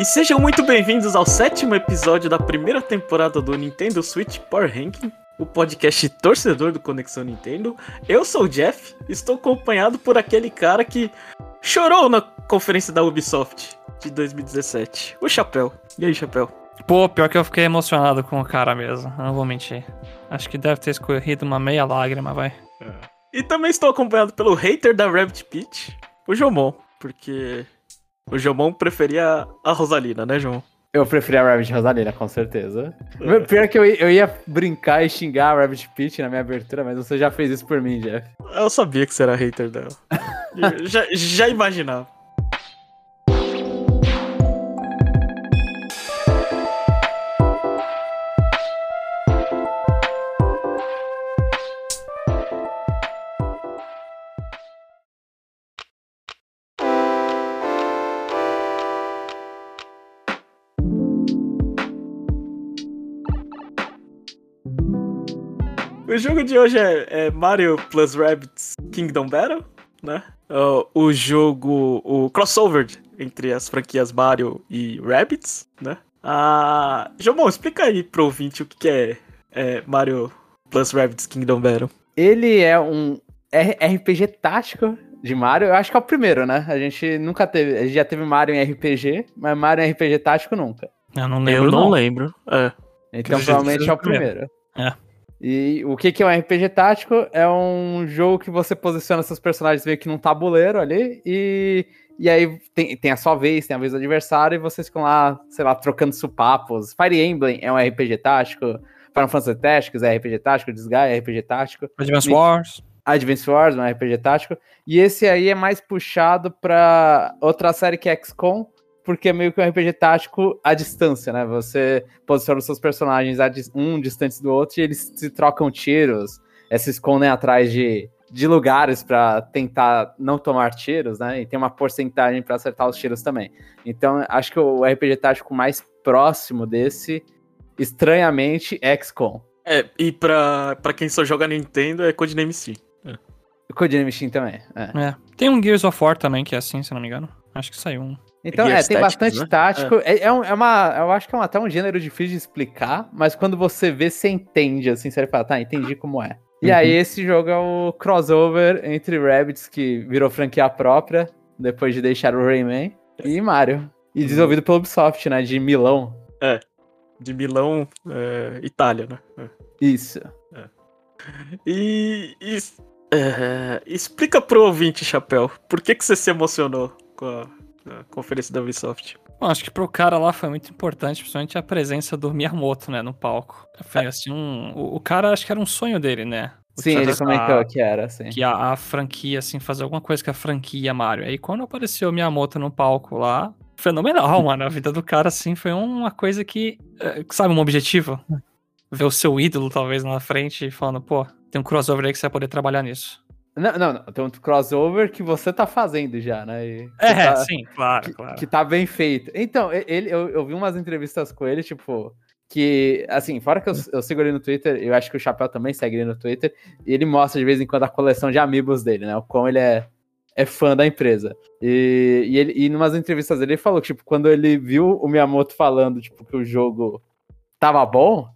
E sejam muito bem-vindos ao sétimo episódio da primeira temporada do Nintendo Switch Power Ranking, o podcast torcedor do Conexão Nintendo. Eu sou o Jeff, estou acompanhado por aquele cara que chorou na conferência da Ubisoft de 2017, o Chapéu. E aí, Chapéu? Pô, pior que eu fiquei emocionado com o cara mesmo, não vou mentir. Acho que deve ter escorrido uma meia lágrima, vai. E também estou acompanhado pelo hater da Rabbit Peach, o Jomon, porque o Jomon preferia a Rosalina, né, João? Eu preferia a Rabbit Rosalina, com certeza. Pior que eu, ia- eu ia brincar e xingar a Rabbit Peach na minha abertura, mas você já fez isso por mim, Jeff. Eu sabia que você era hater dela. Já, já imaginava. O jogo de hoje é, é Mario plus Rabbids Kingdom Battle, né? Ó, O jogo, o crossover entre as franquias Mario e Rabbids, né? Ah, Jomon, explica aí pro ouvinte o que é, é Mario plus Rabbids Kingdom Battle. Ele é um RPG tático de Mario. Eu acho que é o primeiro, né? A gente nunca teve. A gente já teve Mario em RPG, mas Mario em RPG tático nunca. Eu não lembro, Eu não, não. lembro. É. Então provavelmente é o primeiro. É. E o que, que é um RPG tático? É um jogo que você posiciona seus personagens meio que num tabuleiro ali e, e aí tem, tem a sua vez, tem a vez do adversário e vocês ficam lá, sei lá, trocando supapos. Fire Emblem é um RPG tático, Final Fantasy Tactics é RPG tático, Disgaea é RPG tático, Advance Me- Wars. Advance Wars é um RPG tático e esse aí é mais puxado pra outra série que é XCOM, porque é meio que um RPG tático à distância, né? Você posiciona os seus personagens um distantes do outro e eles se trocam tiros, eh, se escondem atrás de, de lugares pra tentar não tomar tiros, né? E tem uma porcentagem pra acertar os tiros também. Então, acho que o RPG tático mais próximo desse, estranhamente, é XCOM. É, e pra, pra quem só joga Nintendo é Codename Sim. O Codiname Machine também, é. É. Tem um Gears of War também, que é assim, se não me engano. Acho que saiu um. Então, é, tem bastante né? tático. É, é, um- é uma. Eu acho que é um- até um gênero difícil de explicar, mas quando você vê, você entende, assim, você fala, tá, entendi como é. E Uhum. aí, esse jogo é o crossover entre Rabbids, que virou franquia própria, depois de deixar o Rayman, e Mario. E desenvolvido pelo Ubisoft, né, de Milão. De Milão, é, Itália, né? É. Isso. E, e- é, explica pro ouvinte, Chapéu, por que, que você se emocionou com a, a conferência da Ubisoft? Bom, acho que pro cara lá foi muito importante, principalmente a presença do Miyamoto, né, no palco. Foi assim, um, o, o cara acho que era um sonho dele, né? Sim, ele comentou que era, assim. que a, a franquia, assim, fazer alguma coisa com a franquia Mario. Aí quando apareceu o Miyamoto no palco lá, fenomenal, mano. A vida do cara, assim, foi uma coisa que, eh, sabe, um objetivo. Ver o seu ídolo, talvez, na frente e falando, pô, tem um crossover aí que você vai poder trabalhar nisso. Não, não, não. Tem um crossover que você tá fazendo já, né? É, tá- sim, claro, que, claro. que tá bem feito. Então, ele, eu, eu vi umas entrevistas com ele, tipo, que, assim, fora que eu, eu sigo ele no Twitter, eu acho que o Chapéu também segue ele no Twitter, e ele mostra de vez em quando a coleção de amigos dele, né? O quão ele é, é fã da empresa. E, e, ele, e numas entrevistas dele, ele falou que, tipo, quando ele viu o Miyamoto falando, tipo, que o jogo tava bom,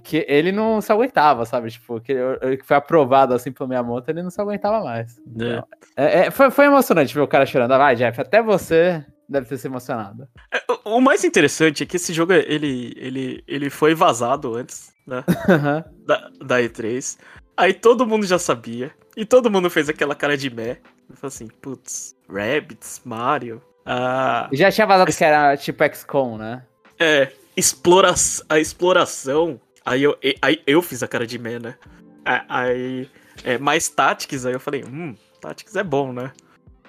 que ele não se aguentava, sabe? Tipo, que, ele- que foi aprovado assim pelo Miyamoto, ele não se aguentava mais. Então, é, é, foi, foi emocionante ver o cara chorando. Ah, Vai, Jeff, até você deve ter se emocionado. É, o- mais interessante é que esse jogo, ele, ele, ele foi vazado antes, né? da, da E3. Aí todo mundo já sabia. E todo mundo fez aquela cara de meh. Eu falei assim, putz, Rabbids, Mario. Ah, Já tinha vazado que era tipo XCOM, né? é, explora a exploração. Aí eu, aí eu fiz a cara de meh, né? Aí, é, mais Tactics, aí eu falei, hum, Tactics é bom, né?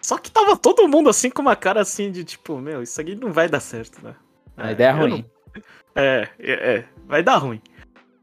Só que tava todo mundo assim com uma cara assim de tipo, meu, isso aqui não vai dar certo, né? A ideia é eu ruim. não- É, é, é, vai dar ruim.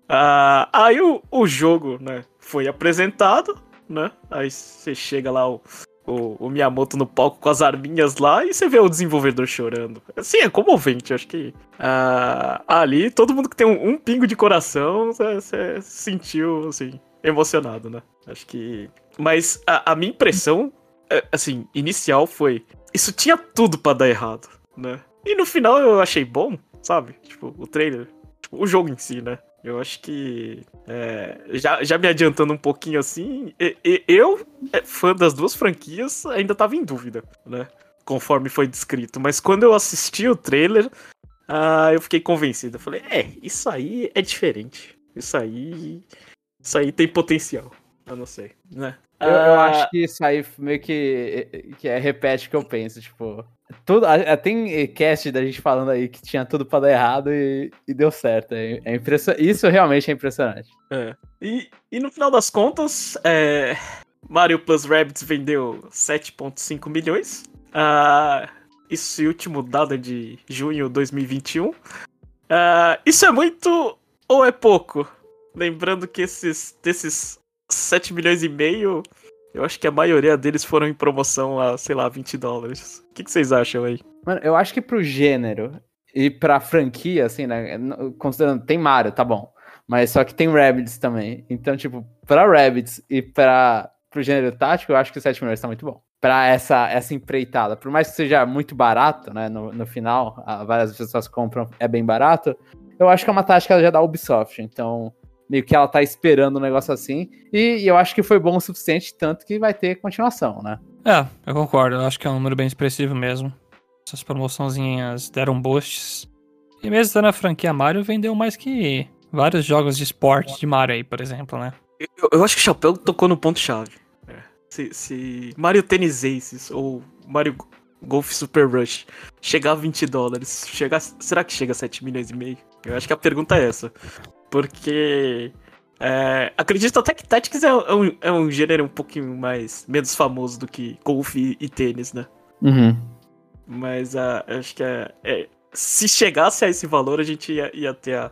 Ah, aí o, o jogo, né, foi apresentado, né? Aí você chega lá, o, o, o Miyamoto no palco com as arminhas lá e você vê o desenvolvedor chorando. Assim, é comovente, acho que ah, ali todo mundo que tem um, um pingo de coração, você você se sentiu, assim, emocionado, né? Acho que... Mas a, a minha impressão, é, assim, inicial foi, isso tinha tudo pra dar errado, né? e no final eu achei bom, sabe? Tipo, o trailer. Tipo, o jogo em si, né? Eu acho que. é, já, já me adiantando um pouquinho assim, eu, é, fã das duas franquias, ainda tava em dúvida, né? Conforme foi descrito. Mas quando eu assisti o trailer, ah, eu fiquei convencido. Eu falei, é, isso aí é diferente. Isso aí. Isso aí tem potencial. Eu não sei, né? Eu, eu Ah, acho que isso aí meio que, que é, repete o que eu penso, tipo. Tudo, tem cast da gente falando aí que tinha tudo pra dar errado e, e deu certo. É, é. Isso realmente é impressionante. É. E, e no final das contas, é, Mario Plus Rabbids vendeu 7,5 milhões. Ah, esse último dado é de junho de 2021. Ah, isso é muito ou é pouco? Lembrando que esses desses 7 milhões e meio, eu acho que a maioria deles foram em promoção a, sei lá, 20 dólares. O que, que vocês acham aí? Mano, eu acho que pro gênero e pra franquia, assim, né? Considerando, tem Mario, tá bom. Mas só que tem Rabbids também. Então, tipo, pra Rabbids e pra, pro gênero tático, eu acho que o 7 milhões tá muito bom. Pra essa, essa empreitada. Por mais que seja muito barato, né? No, no final, várias pessoas compram, é bem barato. Eu acho que é uma tática já da Ubisoft. Então, meio que ela tá esperando um negócio assim. E, e eu acho que foi bom o suficiente, tanto que vai ter continuação, né? É, eu concordo. Eu acho que é um número bem expressivo mesmo. Essas promoçãozinhas deram boosts. E mesmo dando a franquia Mario, vendeu mais que vários jogos de esporte de Mario aí, por exemplo, né? Eu, eu acho que o Chapéu tocou no ponto-chave. É. Se, se Mario Tennis Aces ou Mario Golf Super Rush chegar a 20 dólares, chegar, será que chega a 7 milhões e meio? Eu acho que a pergunta é essa. Porque. é, acredito até que Tactics é, é um, é um gênero um pouquinho mais. menos famoso do que Golf e, e tênis, né? Uhum. Mas ah, acho que é, é- se chegasse a esse valor, a gente ia, ia ter a,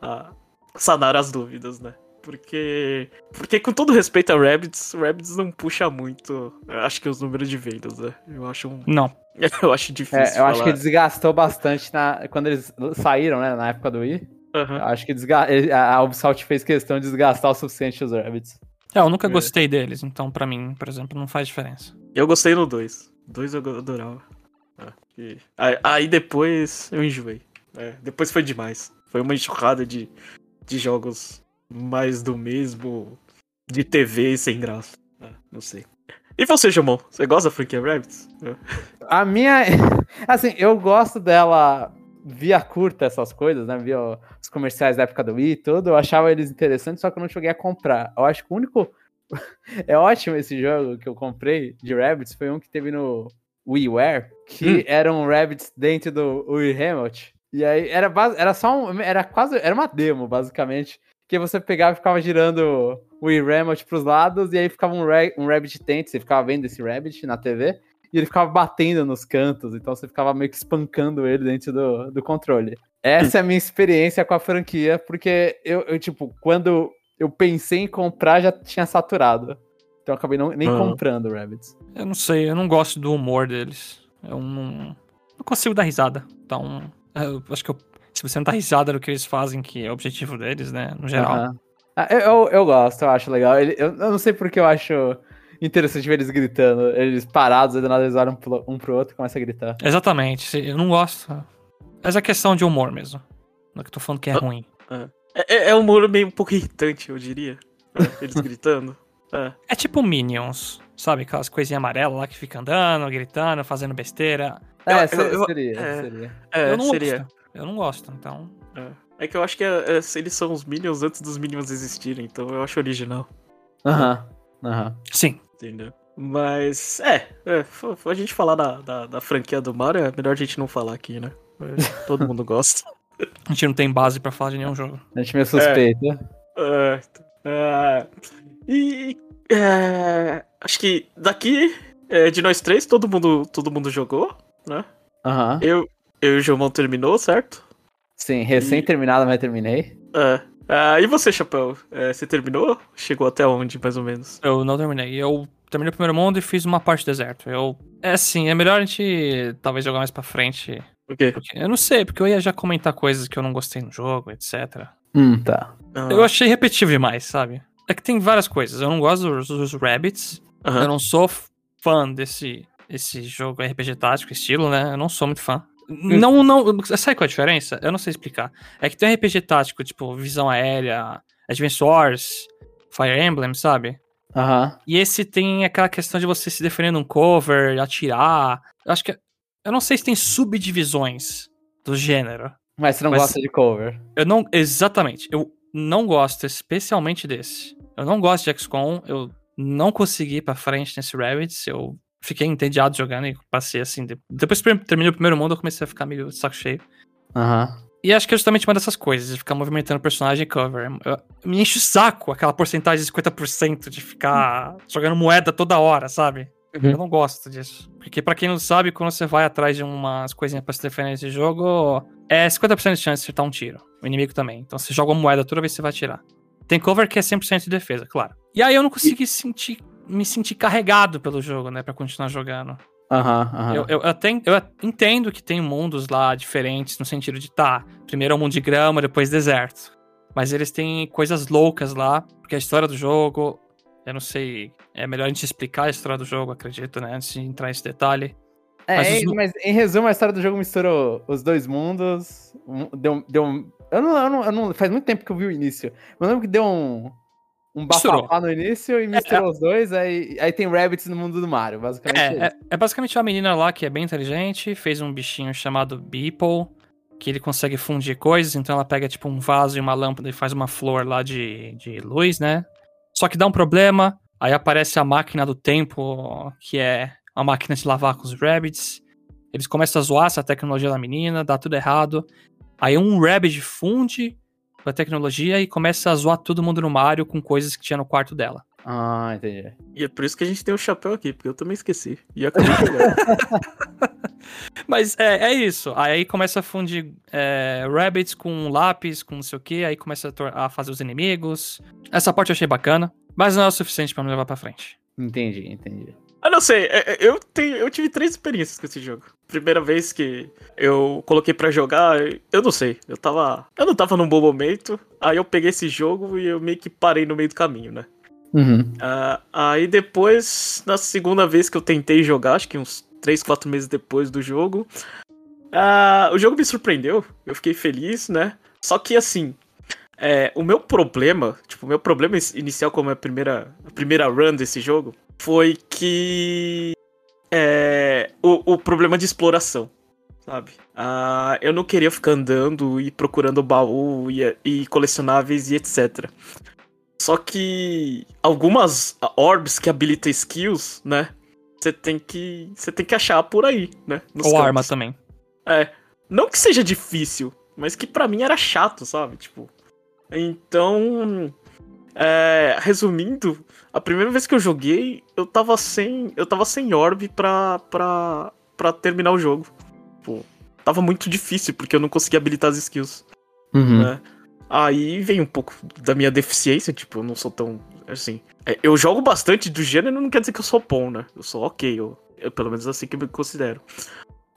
a sanar as dúvidas, né? Porque, porque com todo respeito a Rabbids, Rabbids não puxa muito, acho que os números de vendas, né? Eu acho um, Não. eu acho difícil É, eu acho que falar. desgastou bastante na, quando eles saíram, né, na época do Wii. Eu acho que desga- a Ubisoft fez questão de desgastar o suficiente os Rabbits. É, eu nunca É. gostei deles, então pra mim, por exemplo, não faz diferença. Eu gostei no 2. 2 eu adorava. Ah, e- aí, aí depois eu enjoei. É, depois foi demais. Foi uma enxurrada de, de jogos mais do mesmo, de TV sem graça. Ah, não sei. E você, Jamon? Você gosta da franquia Rabbids? É. A minha. Assim, eu gosto dela via curta, essas coisas, né? Via os comerciais da época do Wii e tudo. Eu achava eles interessantes, só que eu não cheguei a comprar. Eu acho que o único. é ótimo esse jogo que eu comprei de Rabbits. Foi um que teve no WiiWare, que Hum. eram um Rabbits dentro do Wii Remote. E aí era, bas- era só um. Era quase. Era uma demo, basicamente. Que você pegava e ficava girando o Wii Remote pros lados, e aí ficava um, ra um Rabbit dentro. Você ficava vendo esse Rabbit na TV e ele ficava batendo nos cantos, então você ficava meio que espancando ele dentro do, do controle. Essa é a minha experiência com a franquia, porque eu, eu, tipo, quando eu pensei em comprar, já tinha saturado. Então eu acabei não, nem Ah. comprando o Rabbids. Eu não sei, eu não gosto do humor deles. Eu não, não consigo dar risada. Então, eu acho que eu- se você não dá risada do que eles fazem, que é o objetivo deles, né, no geral. Ah, eu, eu, eu gosto, eu acho legal. Ele- eu, eu não sei porque eu acho interessante ver eles gritando. Eles parados, aí do nada eles olham um pro outro e começam a gritar. Exatamente, eu não gosto. Mas é questão de humor mesmo. Não é que eu tô falando que é Ah. ruim. É, é, é um humor meio um pouco irritante, eu diria. É, Eles gritando. É. É tipo Minions, sabe? Aquelas coisinhas amarelas lá que fica andando, gritando, fazendo besteira. É, Eu- se- eu- seria, é. seria. É, eu não seria. gosto. Eu não gosto, então. É. É que eu acho que é- é- eles são os Minions antes dos Minions existirem, então eu acho original. Aham, aham. Sim. Entendeu? Mas, é, é a gente falar da, da, da franquia do Mario, é melhor a gente não falar aqui, né? É, Todo mundo gosta. A gente não tem base pra falar de nenhum jogo. A gente meio suspeita. É, é, e é, acho que daqui é, de nós três, todo mundo, todo mundo jogou, né? Aham. Eu, eu e o João terminou, certo? Sim, recém-terminado, mas terminei. É. Ah, e você, Chapéu? É, você terminou? Chegou até onde, mais ou menos? Eu não terminei. Eu terminei o primeiro mundo e fiz uma parte do deserto. Eu. É assim, é melhor a gente talvez jogar mais pra frente. O quê? Porque, eu não sei, porque eu ia já comentar coisas que eu não gostei no jogo, etc. Hum, tá. Ah, Eu achei repetitivo demais, sabe? É que tem várias coisas. Eu não gosto dos, dos Rabbits. aham. Eu não sou fã desse esse jogo RPG tático, estilo, né? Eu não sou muito fã. Não, não. Sabe qual é a diferença? Eu não sei explicar. É que tem um RPG tático, tipo, visão aérea, Advance Wars, Fire Emblem, sabe? Aham. E esse tem aquela questão de você se defender num cover, atirar. Eu acho que. Eu não sei se tem subdivisões do gênero. Mas você não Mas- gosta de cover. Eu não. Exatamente. Eu não gosto especialmente desse. Eu não gosto de XCOM. Eu não consegui ir pra frente nesse Rabbids. Eu fiquei entediado jogando e passei assim. de- Depois que terminei o primeiro mundo, eu comecei a ficar meio saco cheio. Aham. E acho que é justamente uma dessas coisas, de ficar movimentando o personagem e cover. Eu- me enche o saco aquela porcentagem de 50% de ficar jogando moeda toda hora, sabe? Uhum. Eu não gosto disso. Porque pra quem não sabe, quando você vai atrás de umas coisinhas pra se defender nesse jogo, é 50% de chance de acertar um tiro. O inimigo também. Então você joga uma moeda toda vez que você vai atirar. Tem cover que é 100% de defesa, claro. E aí eu não consegui sentir, me sentir carregado pelo jogo, né, pra continuar jogando. Aham, aham. Eu, eu, até en- eu entendo que tem mundos lá diferentes, no sentido de, tá, primeiro é um mundo de grama, depois deserto. Mas eles têm coisas loucas lá, porque a história do jogo, eu não sei, é melhor a gente explicar a história do jogo, acredito, né, antes de entrar nesse detalhe. É, Mas mas, os- mas em resumo, a história do jogo misturou os dois mundos. Deu, deu um- eu, não, eu, não, eu não- Faz muito tempo que eu vi o início. Eu lembro que deu um. Um bafafá no início e misturou os dois. Aí, aí tem Rabbits no mundo do Mario, basicamente. É, é, é basicamente uma menina lá que é bem inteligente, fez um bichinho chamado Beeple, que ele consegue fundir coisas, então ela pega tipo um vaso e uma lâmpada e faz uma flor lá de, de luz, né? Só que dá um problema, aí aparece a máquina do tempo, que é a máquina de lavar com os rabbits. Eles começam a zoar essa tecnologia da menina, dá tudo errado. Aí um rabbit funde com a tecnologia e começa a zoar todo mundo no Mario com coisas que tinha no quarto dela. Ah, entendi. E é por isso que a gente tem o chapéu aqui, porque eu também esqueci. E acabei jogar. Mas é, é isso. Aí começa a fundir é, rabbits com lápis, com não sei o que, aí começa a, a fazer os inimigos. Essa parte eu achei bacana, mas não é o suficiente pra me levar pra frente. Entendi, entendi. Ah, não sei, é- é, eu, tenho, eu tive três experiências com esse jogo. Primeira vez que eu coloquei pra jogar, eu não sei, eu tava. Eu não tava num bom momento, aí eu peguei esse jogo e eu meio que parei no meio do caminho, né? Uhum. Ah, aí depois, na segunda vez que eu tentei jogar, acho que uns 3, 4 meses depois do jogo, ah, o jogo me surpreendeu, eu fiquei feliz, né? Só que assim, é, o meu problema, tipo, o meu problema inicial como é a primeira, a primeira run desse jogo, foi que é, o, o problema de exploração, sabe? Ah, eu não queria ficar andando e procurando baú e, e colecionáveis e etc. Só que algumas orbs que habilitam skills, né? Você tem que você tem que achar por aí, né? Ou campos. arma também. É, não que seja difícil, mas que pra mim era chato, sabe? Tipo, então, é, resumindo, a primeira vez que eu joguei, eu tava sem, eu tava sem orb pra, pra, pra terminar o jogo. Pô, tava muito difícil porque eu não conseguia habilitar as skills, Uhum. né? Aí vem um pouco da minha deficiência, tipo, eu não sou tão assim. é, eu jogo bastante do gênero, não quer dizer que eu sou bom, né? Eu sou ok, eu, eu- pelo menos assim que eu me considero.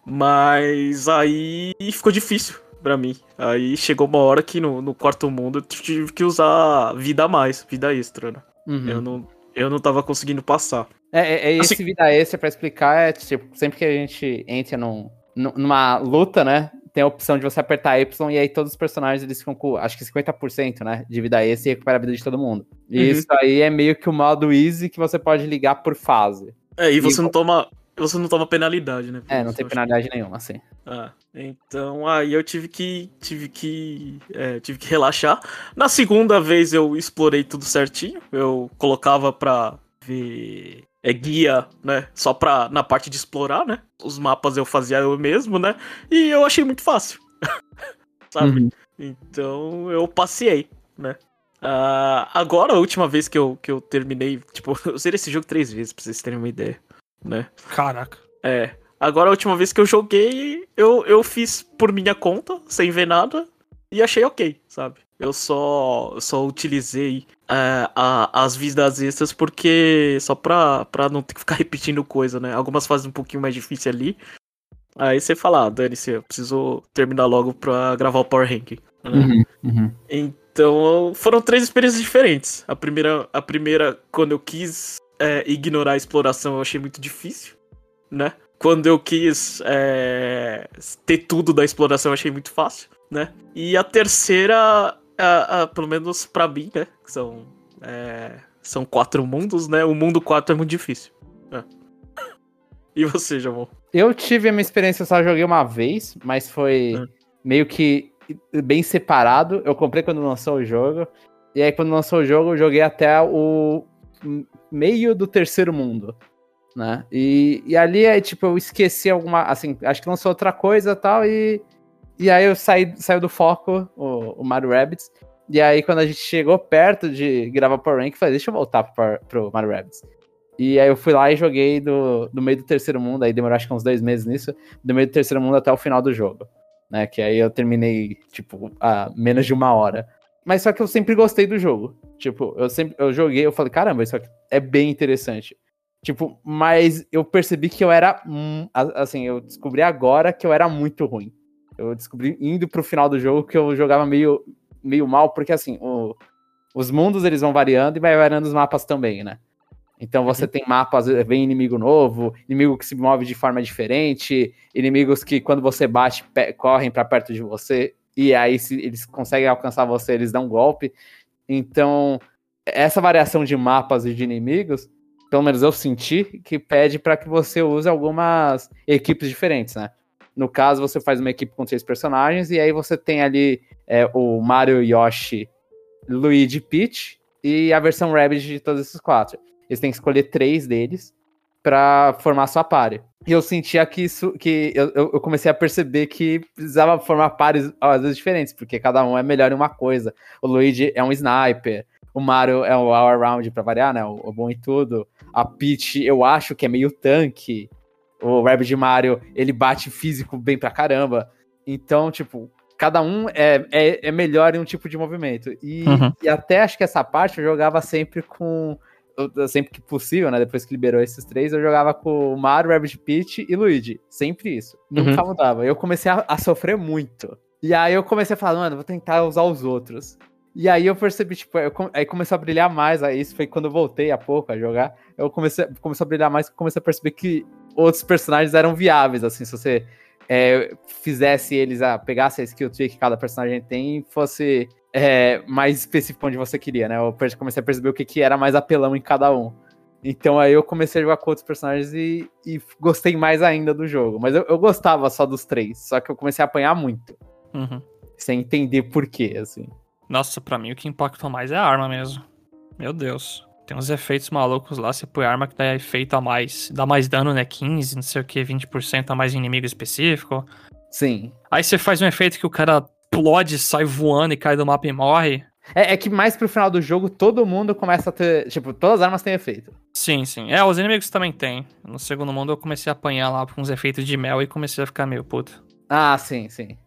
Mas aí ficou difícil pra mim. Aí chegou uma hora que no, no quarto mundo eu tive que usar vida a mais, vida extra, né? Uhum. Eu, não, eu não tava conseguindo passar. É, é, é esse Assim- vida extra pra explicar, é tipo, sempre que a gente entra num- numa luta, né? Tem a opção de você apertar Y e aí todos os personagens eles ficam com, acho que 50%, né? De vida extra e recupera a vida de todo mundo. E Uhum. isso aí é meio que o modo easy que você pode ligar por fase. É, e você E- não toma. Você não toma penalidade, né? É, não tem penalidade nenhuma, assim. Ah, então aí eu tive que tive que é, tive que relaxar. Na segunda vez eu explorei tudo certinho. Eu colocava pra ver é, guia, né? Só pra na parte de explorar, né? Os mapas eu fazia eu mesmo, né? E eu achei muito fácil. Sabe? Uhum. Então eu passei, né? Ah, agora a última vez que eu, que eu terminei, tipo, eu zerei esse jogo três vezes pra vocês terem uma ideia, né? Caraca. É. Agora a última vez que eu joguei, eu, eu fiz por minha conta, sem ver nada, e achei ok, sabe? Eu só, só utilizei é, a- as vidas extras porque. Só pra, pra não ter que ficar repetindo coisa, né? Algumas fases um pouquinho mais difíceis ali. Aí você fala, ah, dane-se, eu preciso terminar logo pra gravar o Power Ranking. né? Uhum, uhum. Então, foram três experiências diferentes. A primeira, a primeira quando eu quis é, ignorar a exploração, eu achei muito difícil, né? quando eu quis é, ter tudo da exploração, eu achei muito fácil, né? E a terceira, a, a, pelo menos pra mim, né? Que são, é, são quatro mundos, né? O mundo 4 é muito difícil. É. E você, Jamon? Eu tive a minha experiência, eu só joguei uma vez, mas foi É. meio que bem separado. Eu comprei quando lançou o jogo. E aí, quando lançou o jogo, eu joguei até o meio do terceiro mundo. Né? E, e ali é tipo, eu esqueci alguma. Assim, acho que lançou outra coisa tal. E, e aí eu saí, saiu do foco o, o Mario Rabbids. E aí, quando a gente chegou perto de gravar Power Rank, eu falei, deixa eu voltar pro, pro Mario Rabbids. E aí eu fui lá e joguei do, do meio do terceiro mundo, aí demorou acho que uns dois meses nisso, do meio do terceiro mundo até o final do jogo. Né? Que aí eu terminei, tipo, a menos de uma hora. Mas só que eu sempre gostei do jogo. Tipo, eu sempre eu joguei, eu falei, caramba, isso aqui é bem interessante. Tipo, mas eu percebi que eu era. hum, assim, eu descobri agora que eu era muito ruim. Eu descobri indo pro final do jogo que eu jogava meio, meio mal, porque assim, o- os mundos eles vão variando e vai variando os mapas também, né? Então você tem mapas, vem inimigo novo, inimigo que se move de forma diferente, inimigos que quando você bate correm pra perto de você e aí se eles conseguem alcançar você, eles dão um golpe. Então, essa variação de mapas e de inimigos, pelo menos eu senti que pede para que você use algumas equipes diferentes, né? No caso, você faz uma equipe com três personagens e aí você tem ali é, o Mario, Yoshi, Luigi, Peach e a versão Rabbids de todos esses quatro. Eles têm que escolher três deles para formar sua party. E eu sentia que isso, que eu, eu comecei a perceber que precisava formar pares às vezes diferentes, porque cada um é melhor em uma coisa. O Luigi é um sniper, o Mario é o all around pra variar, né? O, o bom em tudo. A Peach eu acho que é meio tanque. O Rabbit Mario, ele bate físico bem pra caramba. Então, tipo, cada um é, é, é melhor em um tipo de movimento. E, Uhum. e até acho que essa parte eu jogava sempre com. Eu- Sempre que possível, né? Depois que liberou esses três, eu jogava com o Mario, Rabbit Peach e Luigi. Sempre isso. Nunca mudava. Eu comecei a, a sofrer muito. E aí eu comecei a falar, mano, vou tentar usar os outros. E aí eu percebi, tipo, eu aí começou a brilhar mais. Aí isso foi quando eu voltei há pouco a jogar. Eu comecei, começou a brilhar mais, comecei a perceber que outros personagens eram viáveis, assim, se você é, fizesse eles, a, pegasse a skill tree que cada personagem tem e fosse é, mais específico onde você queria, né? Eu comecei a perceber o que, que era mais apelão em cada um. Então aí eu comecei a jogar com outros personagens e, e gostei mais ainda do jogo. Mas eu, eu gostava só dos três, só que eu comecei a apanhar muito, Uhum. sem entender por quê, assim. Nossa, pra mim o que impactou mais é a arma mesmo. Meu Deus. Tem uns efeitos malucos lá, você põe arma que dá efeito a mais, dá mais dano, né? 15, não sei o que, 20% a mais em inimigo específico. Sim. Aí você faz um efeito que o cara explode, sai voando e cai do mapa e morre. É, é que mais pro final do jogo todo mundo começa a ter. Tipo, todas as armas têm efeito. Sim, sim. É, os inimigos também tem. No segundo mundo eu comecei a apanhar lá com uns efeitos de mel e comecei a ficar meio puto. Ah, sim, sim.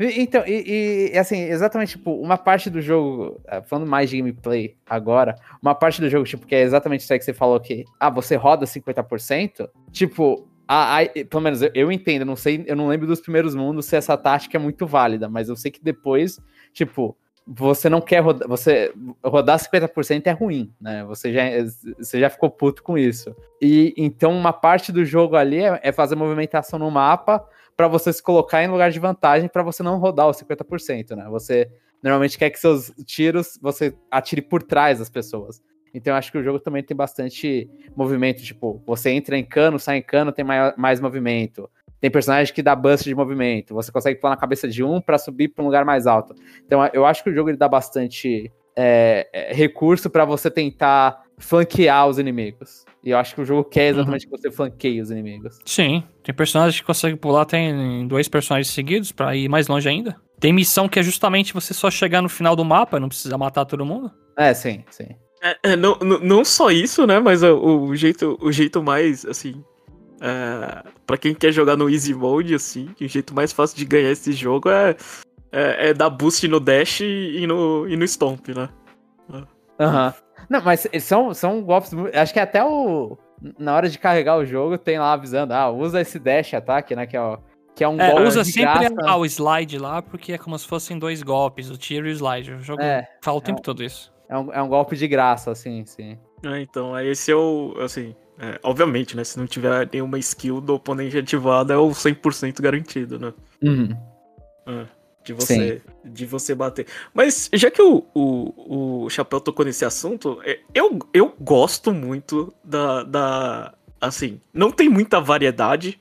E- Então, e, e, assim, exatamente, tipo, uma parte do jogo, eh, falando mais de gameplay agora, uma parte do jogo, tipo, que é exatamente isso aí que você falou que, ah, você roda 50%, tipo, a, a- pelo menos eu, eu entendo, eu não sei, eu não lembro dos primeiros mundos se essa tática é muito válida, mas eu sei que depois, tipo, você não quer rodar, você rodar 50% é ruim, né? Você já, você já ficou puto com isso. E então uma parte do jogo ali é, é fazer movimentação no mapa para você se colocar em lugar de vantagem para você não rodar os 50%, né? Você normalmente quer que seus tiros você atire por trás das pessoas. Então eu acho que o jogo também tem bastante movimento, tipo, você entra em cano, sai em cano, tem mai- mais movimento. Tem personagem que dá boost de movimento. Você consegue pular na cabeça de um para subir para um lugar mais alto. Então eu acho que o jogo ele dá bastante é, é, recurso para você tentar flanquear os inimigos. E eu acho que o jogo quer exatamente que você flanqueie os inimigos. Sim, tem personagens que conseguem pular, tem dois personagens seguidos pra ir mais longe ainda. Tem missão que é justamente você só chegar no final do mapa, não precisa matar todo mundo. É, sim, sim. É, é, não, não- só isso, né? Mas o, o jeito, o jeito mais, assim. É, pra quem quer jogar no Easy Mode, assim, o jeito mais fácil de ganhar esse jogo é, é, é dar boost no Dash e no, e no Stomp, né? Aham. Não, mas são, são golpes. Acho que até o. Na hora de carregar o jogo, tem lá avisando, ah, usa esse dash ataque, né? Que é, o, que é um É, golpe. usa de sempre graça. o slide lá, porque é como se fossem dois golpes, o tiro e o slide. O jogo É, fala o tempo um- todo isso. É um, é um golpe de graça, assim, sim. É, então, aí esse é o, assim, É, obviamente, né? Se não tiver nenhuma skill do oponente ativada, é o 100% garantido, né? Uhum. É, de você, de você bater. Mas já que o, o, o Chapéu tocou nesse assunto, é, eu, eu gosto muito da, da. Assim, não tem muita variedade,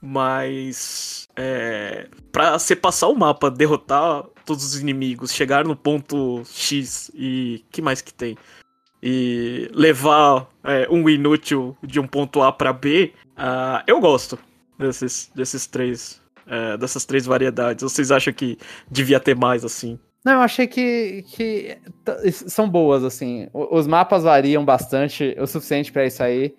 mas. É, pra você passar o mapa, derrotar todos os inimigos, chegar no ponto X e. que mais que tem? E levar é, um inútil de um ponto A pra B, uh, eu gosto desses, desses três. é, dessas três variedades. Vocês acham que devia ter mais assim? Não, eu achei que, que são boas, assim. Os mapas variam bastante, o suficiente pra isso aí.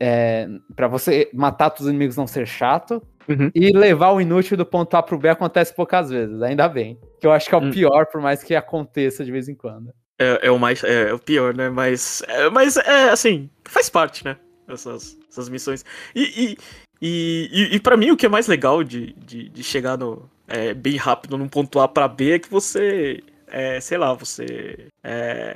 É, para você matar todos os inimigos não ser chato. Uhum. E levar o inútil do ponto A pro B acontece poucas vezes, ainda bem. Que eu acho que é o Hum. pior, por mais que aconteça de vez em quando. É, é o mais. É, é o pior, né? Mas. É, mas é assim, faz parte, né? Essas, essas missões. E, e, e, e, e para mim o que é mais legal de, de, de chegar no. é, bem rápido num ponto A pra B é que você. É, sei lá, você. É,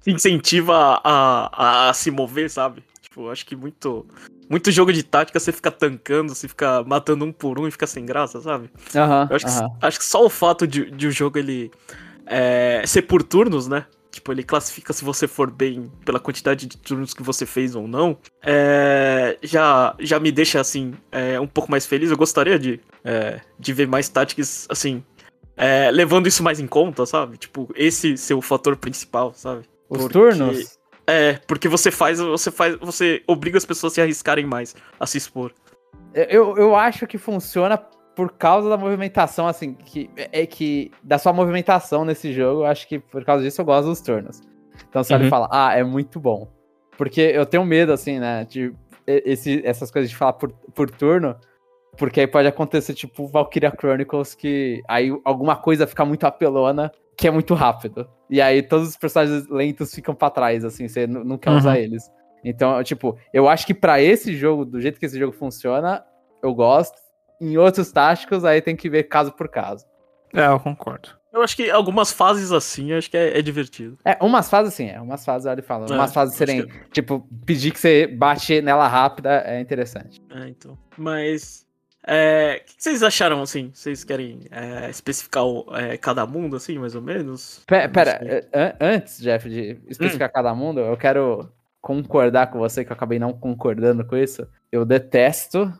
se incentiva a, a, a se mover, sabe? Tipo, acho que muito. Muito jogo de tática você fica tancando, você fica matando um por um e fica sem graça, sabe? Aham, Eu acho que, aham. acho que só o fato de, de o jogo ele é, ser por turnos, né? Tipo, ele classifica se você for bem pela quantidade de turnos que você fez ou não. é, já, já me deixa, assim, é, um pouco mais feliz. Eu gostaria de, é, de ver mais táticas, assim, é, levando isso mais em conta, sabe? Tipo, esse ser o fator principal, sabe? Os Porque- turnos? É, porque você faz, você faz, você obriga as pessoas a se arriscarem mais, a se expor. Eu, eu acho que funciona por causa da movimentação, assim, que é que da sua movimentação nesse jogo, eu acho que por causa disso eu gosto dos turnos. Então você olha e Uhum. fala, ah, é muito bom. Porque eu tenho medo, assim, né, de esse, essas coisas de falar por, por turno, porque aí pode acontecer, tipo, Valkyria Chronicles, que aí alguma coisa fica muito apelona, que é muito rápido. E aí todos os personagens lentos ficam pra trás, assim, você não quer Uhum. usar eles. Então, tipo, eu acho que pra esse jogo, do jeito que esse jogo funciona, eu gosto. Em outros táticos, aí tem que ver caso por caso. É, eu concordo. Eu acho que algumas fases assim, eu acho que é, é divertido. É, umas fases sim, é. Umas fases, olha e fala. É, Umas fases acho serem, tipo, pedir que você bate nela rápida é interessante. É, então. Mas. É, O que vocês acharam, assim? Vocês querem é, especificar o- é, cada mundo, assim, mais ou menos? Pera, an- antes, Jeff, de Hum. especificar cada mundo, eu quero concordar com você, que eu acabei não concordando com isso. Eu detesto,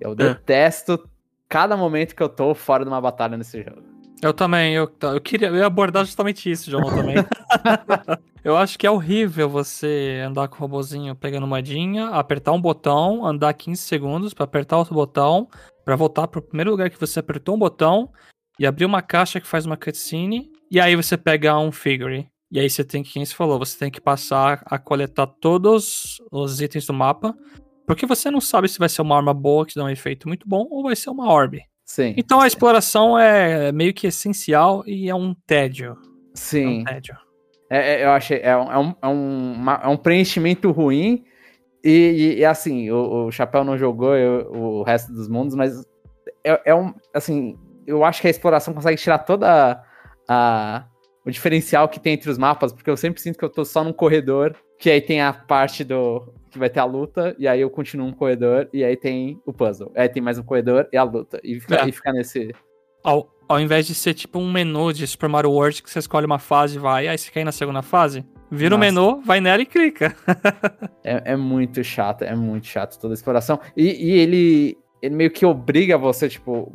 eu detesto cada momento que eu tô fora de uma batalha nesse jogo. Eu também, eu, eu queria eu ia abordar justamente isso, João, também. eu acho que é horrível você andar com o robozinho pegando moedinha, apertar um botão, andar 15 segundos pra apertar outro botão, pra voltar pro primeiro lugar que você apertou um botão e abrir uma caixa que faz uma cutscene, e aí você pega um figure. E aí você tem que, quem se falou, você tem que passar a coletar todos os itens do mapa, porque você não sabe se vai ser uma arma boa que dá um efeito muito bom ou vai ser uma orb. Sim, Então a exploração é meio que essencial e é um tédio. É sim. um tédio. É, é, eu achei. É um, é um, é um, uma- é um preenchimento ruim. E, e- e, assim, o, o Chapéu não jogou eu- o resto dos mundos, mas é, é um. Assim, eu acho que a exploração consegue tirar toda a, o diferencial que tem entre os mapas, porque eu sempre sinto que eu tô só num corredor, que aí tem a parte do. Que vai ter a luta, e aí eu continuo um corredor, e aí tem o puzzle. Aí tem mais um corredor e a luta. E fica, É. e fica nesse. Ao, ao invés de ser tipo um menu de Super Mario World que você escolhe uma fase e vai, aí você quer ir na segunda fase, vira o menu, vai nela e clica. É, é muito chato, é muito chato toda a exploração. E, e ele, ele meio que obriga você, tipo,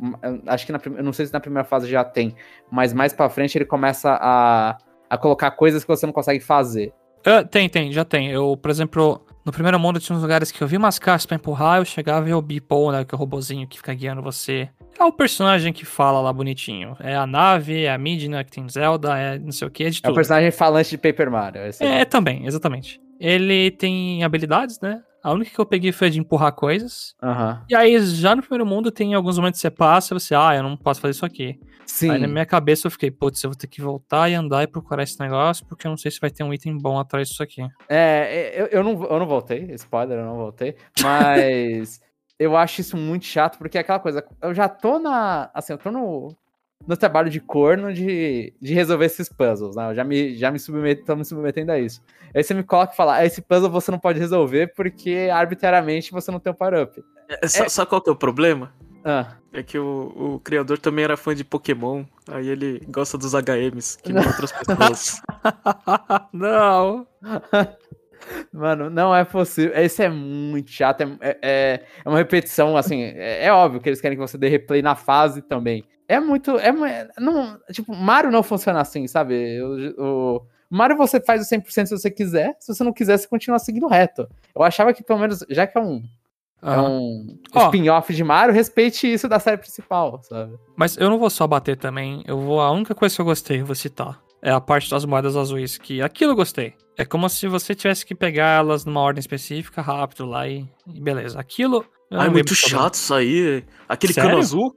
acho que na primeira, eu não sei se na primeira fase já tem, mas mais pra frente ele começa a, a colocar coisas que você não consegue fazer. Ah, tem, tem, já tem. Eu, por exemplo, no primeiro mundo tinha uns lugares que eu vi umas caixas pra empurrar, eu chegava e eu Beeple, né, que é o robozinho que fica guiando você. É o personagem que fala lá bonitinho. É a nave, é a Midna que tem Zelda, é não sei o que, é de É o tudo. personagem falante de Paper Mario. esse É, também, exatamente. Ele tem habilidades, né? A única que eu peguei foi a de empurrar coisas. Aham. E aí, já no primeiro mundo, tem alguns momentos que você passa e você, ah, eu não posso fazer isso aqui. Sim. Aí na minha cabeça eu fiquei, putz, eu vou ter que voltar e andar e procurar esse negócio, porque eu não sei se vai ter um item bom atrás disso aqui. É, eu, eu, não, eu não voltei, spoiler, eu não voltei, mas eu acho isso muito chato, porque é aquela coisa, eu já tô na, assim, eu tô no, no trabalho de corno de, de resolver esses puzzles, né? Eu já me, já me submeto, tô me submetendo a isso. Aí você me coloca e fala, ah, esse puzzle você não pode resolver porque arbitrariamente você não tem um power-up. É, sa- Sabe qual que é o problema? Ah, É que o, o criador também era fã de Pokémon, aí ele gosta dos HMs, que nem outras pessoas. não. mano, não é possível. Esse é muito chato. É, é- é, é uma repetição, assim. É, é óbvio que eles querem que você dê replay na fase também. É muito. É, não, tipo, Mario não funciona assim, sabe? O, o Mario você faz o 100% se você quiser. Se você não quiser, você continua seguindo reto. Eu achava que, pelo menos, já que é um, é um spin-off de Mario, respeite isso da série principal, sabe? Mas eu não vou só bater também. Eu vou. A única coisa que eu gostei, eu vou citar. É a parte das moedas azuis, que aquilo eu gostei. É como se você tivesse que pegar elas numa ordem específica, rápido lá e, e beleza. Aquilo. Ah, é muito problema. chato isso aí. Aquele Sério? cano azul.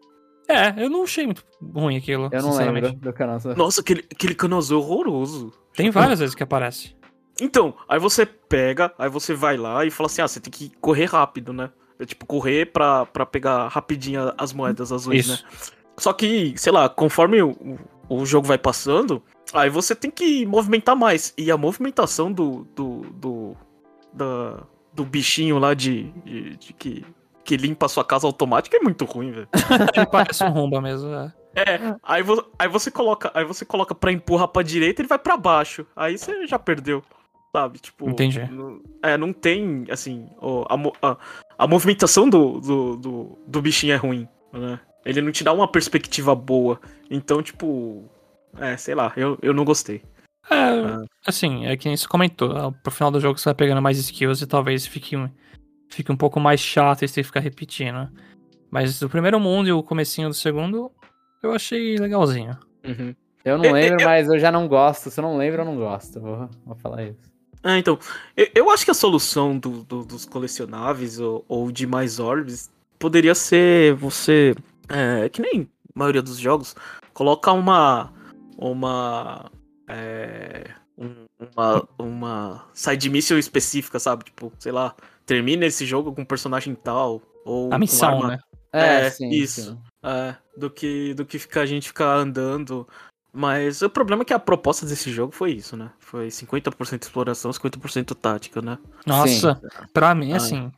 É, eu não achei muito ruim aquilo. Eu não lembro do canal. Nossa, aquele, aquele cano azul é horroroso. Tem várias vezes que aparece. Então, aí você pega, aí você vai lá e fala assim: ah, você tem que correr rápido, né? É tipo, correr pra, pra pegar rapidinho as moedas azuis, Isso. né? Só que, sei lá, conforme o, o- o jogo vai passando, aí você tem que movimentar mais. E a movimentação do. do. do, da- do bichinho lá de, de- de que, que limpa a sua casa automática é muito ruim, velho. Parece um rumba mesmo. É. É, aí, vo- aí você coloca, aí você coloca pra empurrar pra direita, ele vai pra baixo. Aí você já perdeu. Sabe? Tipo, Entendi. não- é, não tem, assim, o- a, a, a movimentação do, do, do, do bichinho é ruim, né? Ele não te dá uma perspectiva boa. Então, tipo, é, sei lá, eu, eu não gostei. É, assim, é que nem você comentou. ah, Pro final do jogo você vai pegando mais skills e talvez fique, fique um pouco mais chato e você ficar repetindo. Mas o primeiro mundo e o comecinho do segundo, eu achei legalzinho. Uhum. Eu não lembro, mas eu já não gosto. Se eu não lembro, eu não gosto. Vou, vou falar isso. Ah, então, eu, eu acho que a solução do- do- dos colecionáveis ou, ou de mais orbs poderia ser você, é, que nem a maioria dos jogos, colocar uma, uma, é, um- uma, uma side mission específica, sabe? Tipo, sei lá, termina esse jogo com um personagem tal, ou A com missão, arma- né? É, É, sim. isso. sim. é, do que do que ficar a gente ficar andando. Mas o problema é que a proposta desse jogo foi isso, né? Foi 50% exploração, 50% tática, né? Nossa, pra mim, Ah. assim,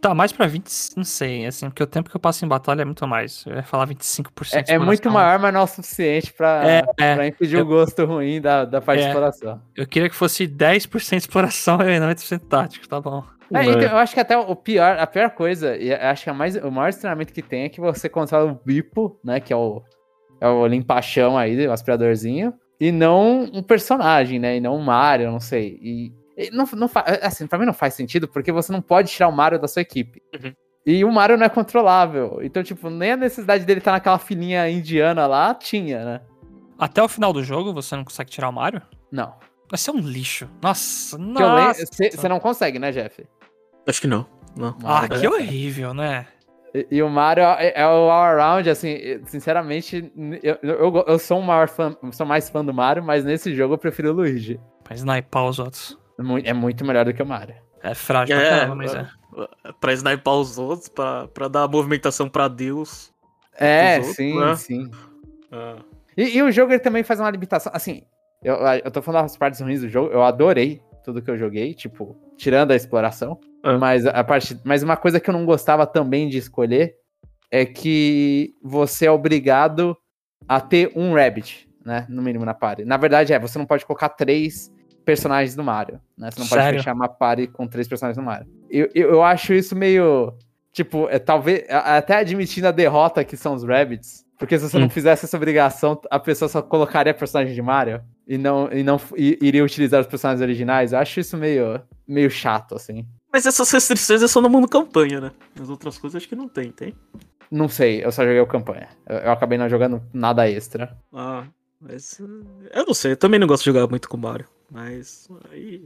tá mais pra 20, não sei, assim, porque o tempo que eu passo em batalha é muito mais. Eu ia falar 25%. É, é muito maior, mas não é o suficiente pra, É, é. pra impedir Eu- o gosto ruim da, da parte de É. exploração. Eu queria que fosse 10% exploração e 90% tático, tá bom. É, então, eu acho que até o pior, a pior coisa, e acho que a mais, o maior treinamento que tem é que você controla o Bipo, né? Que é o, é o limpachão aí, o aspiradorzinho, e não um personagem, né? E não um Mario, não sei. E não, não fa- assim, pra mim não faz sentido, porque você não pode tirar o Mario da sua equipe. Uhum. E o Mario não é controlável. Então, tipo, nem a necessidade dele estar naquela filinha indiana lá tinha, né? Até o final do jogo você não consegue tirar o Mario? Não. Vai ser um lixo. Nossa, nossa. Você não consegue, né, Jeff? Acho que não. Não. Ah, Mario que é- horrível, né? E, e o Mario é, é o all-around, assim, sinceramente, eu, eu, eu sou um maior fã, sou mais fã do Mario, mas nesse jogo eu prefiro o Luigi. Pra sniper os outros. É mui- É muito melhor do que o Mario. É frágil pra É, caramba, mas é. Pra sniper os outros, pra, pra dar movimentação pra Deus. É, Os outros, sim, né? sim. Ah, E, e o jogo ele também faz uma limitação, assim, eu, eu tô falando das partes ruins do jogo, eu adorei tudo que eu joguei, tipo, tirando a exploração, Ah. mas a parte, mas uma coisa que eu não gostava também de escolher é que você é obrigado a ter um Rabbit, né, no mínimo na party. Na verdade é, você não pode colocar três personagens no Mario, né, você não pode Sério? fechar uma party com três personagens no Mario. Eu, eu, eu acho isso meio, tipo, é, talvez, até admitindo a derrota que são os Rabbits, porque se você Hum. não fizesse essa obrigação, a pessoa só colocaria personagem de Mario e não, e não e- iria utilizar os personagens originais. Eu acho isso meio, meio chato, assim. Mas essas restrições é só no mundo campanha, né? As outras coisas acho que não tem, tem? Não sei, eu só joguei o campanha. Eu, eu acabei não jogando nada extra. Ah, mas. eh, Eu não sei, eu também não gosto de jogar muito com Mario. Mas aí.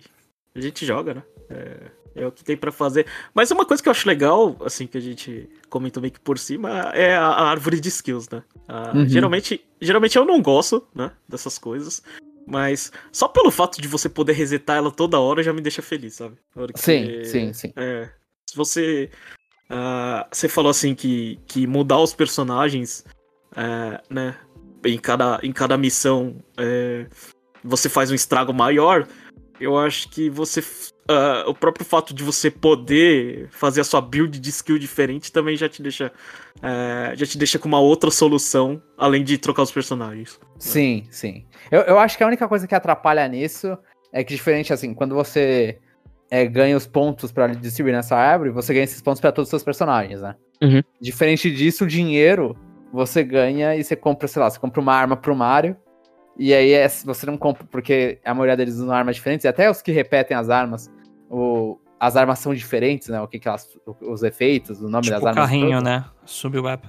A gente joga, né? É, é o que tem pra fazer. Mas uma coisa que eu acho legal, assim, que a gente comentou meio que por cima, é a, a árvore de skills, né? Ah, Uhum. geralmente, geralmente eu não gosto, né? Dessas coisas. Mas só pelo fato de você poder resetar ela toda hora já me deixa feliz, sabe? Porque- Sim, sim, sim. É. Se você. ah, você falou assim que, que mudar os personagens é, né? Em cada, em cada missão é, você faz um estrago maior, eu acho que você. Uh, o próprio fato de você poder fazer a sua build de skill diferente também já te deixa. Uh, já te deixa com uma outra solução, além de trocar os personagens. Sim, sim. Eu, eu acho que a única coisa que atrapalha nisso é que, diferente assim, quando você é, ganha os pontos para distribuir nessa árvore, você ganha esses pontos para todos os seus personagens, né? Uhum. Diferente disso, o dinheiro você ganha e você compra, sei lá, você compra uma arma pro Mario e aí é, você não compra, porque a maioria deles usam armas diferentes, e até os que repetem as armas, o, as armas são diferentes, né? O que, que elas, os efeitos, o nome tipo das o armas. carrinho, né? Sub-weapon.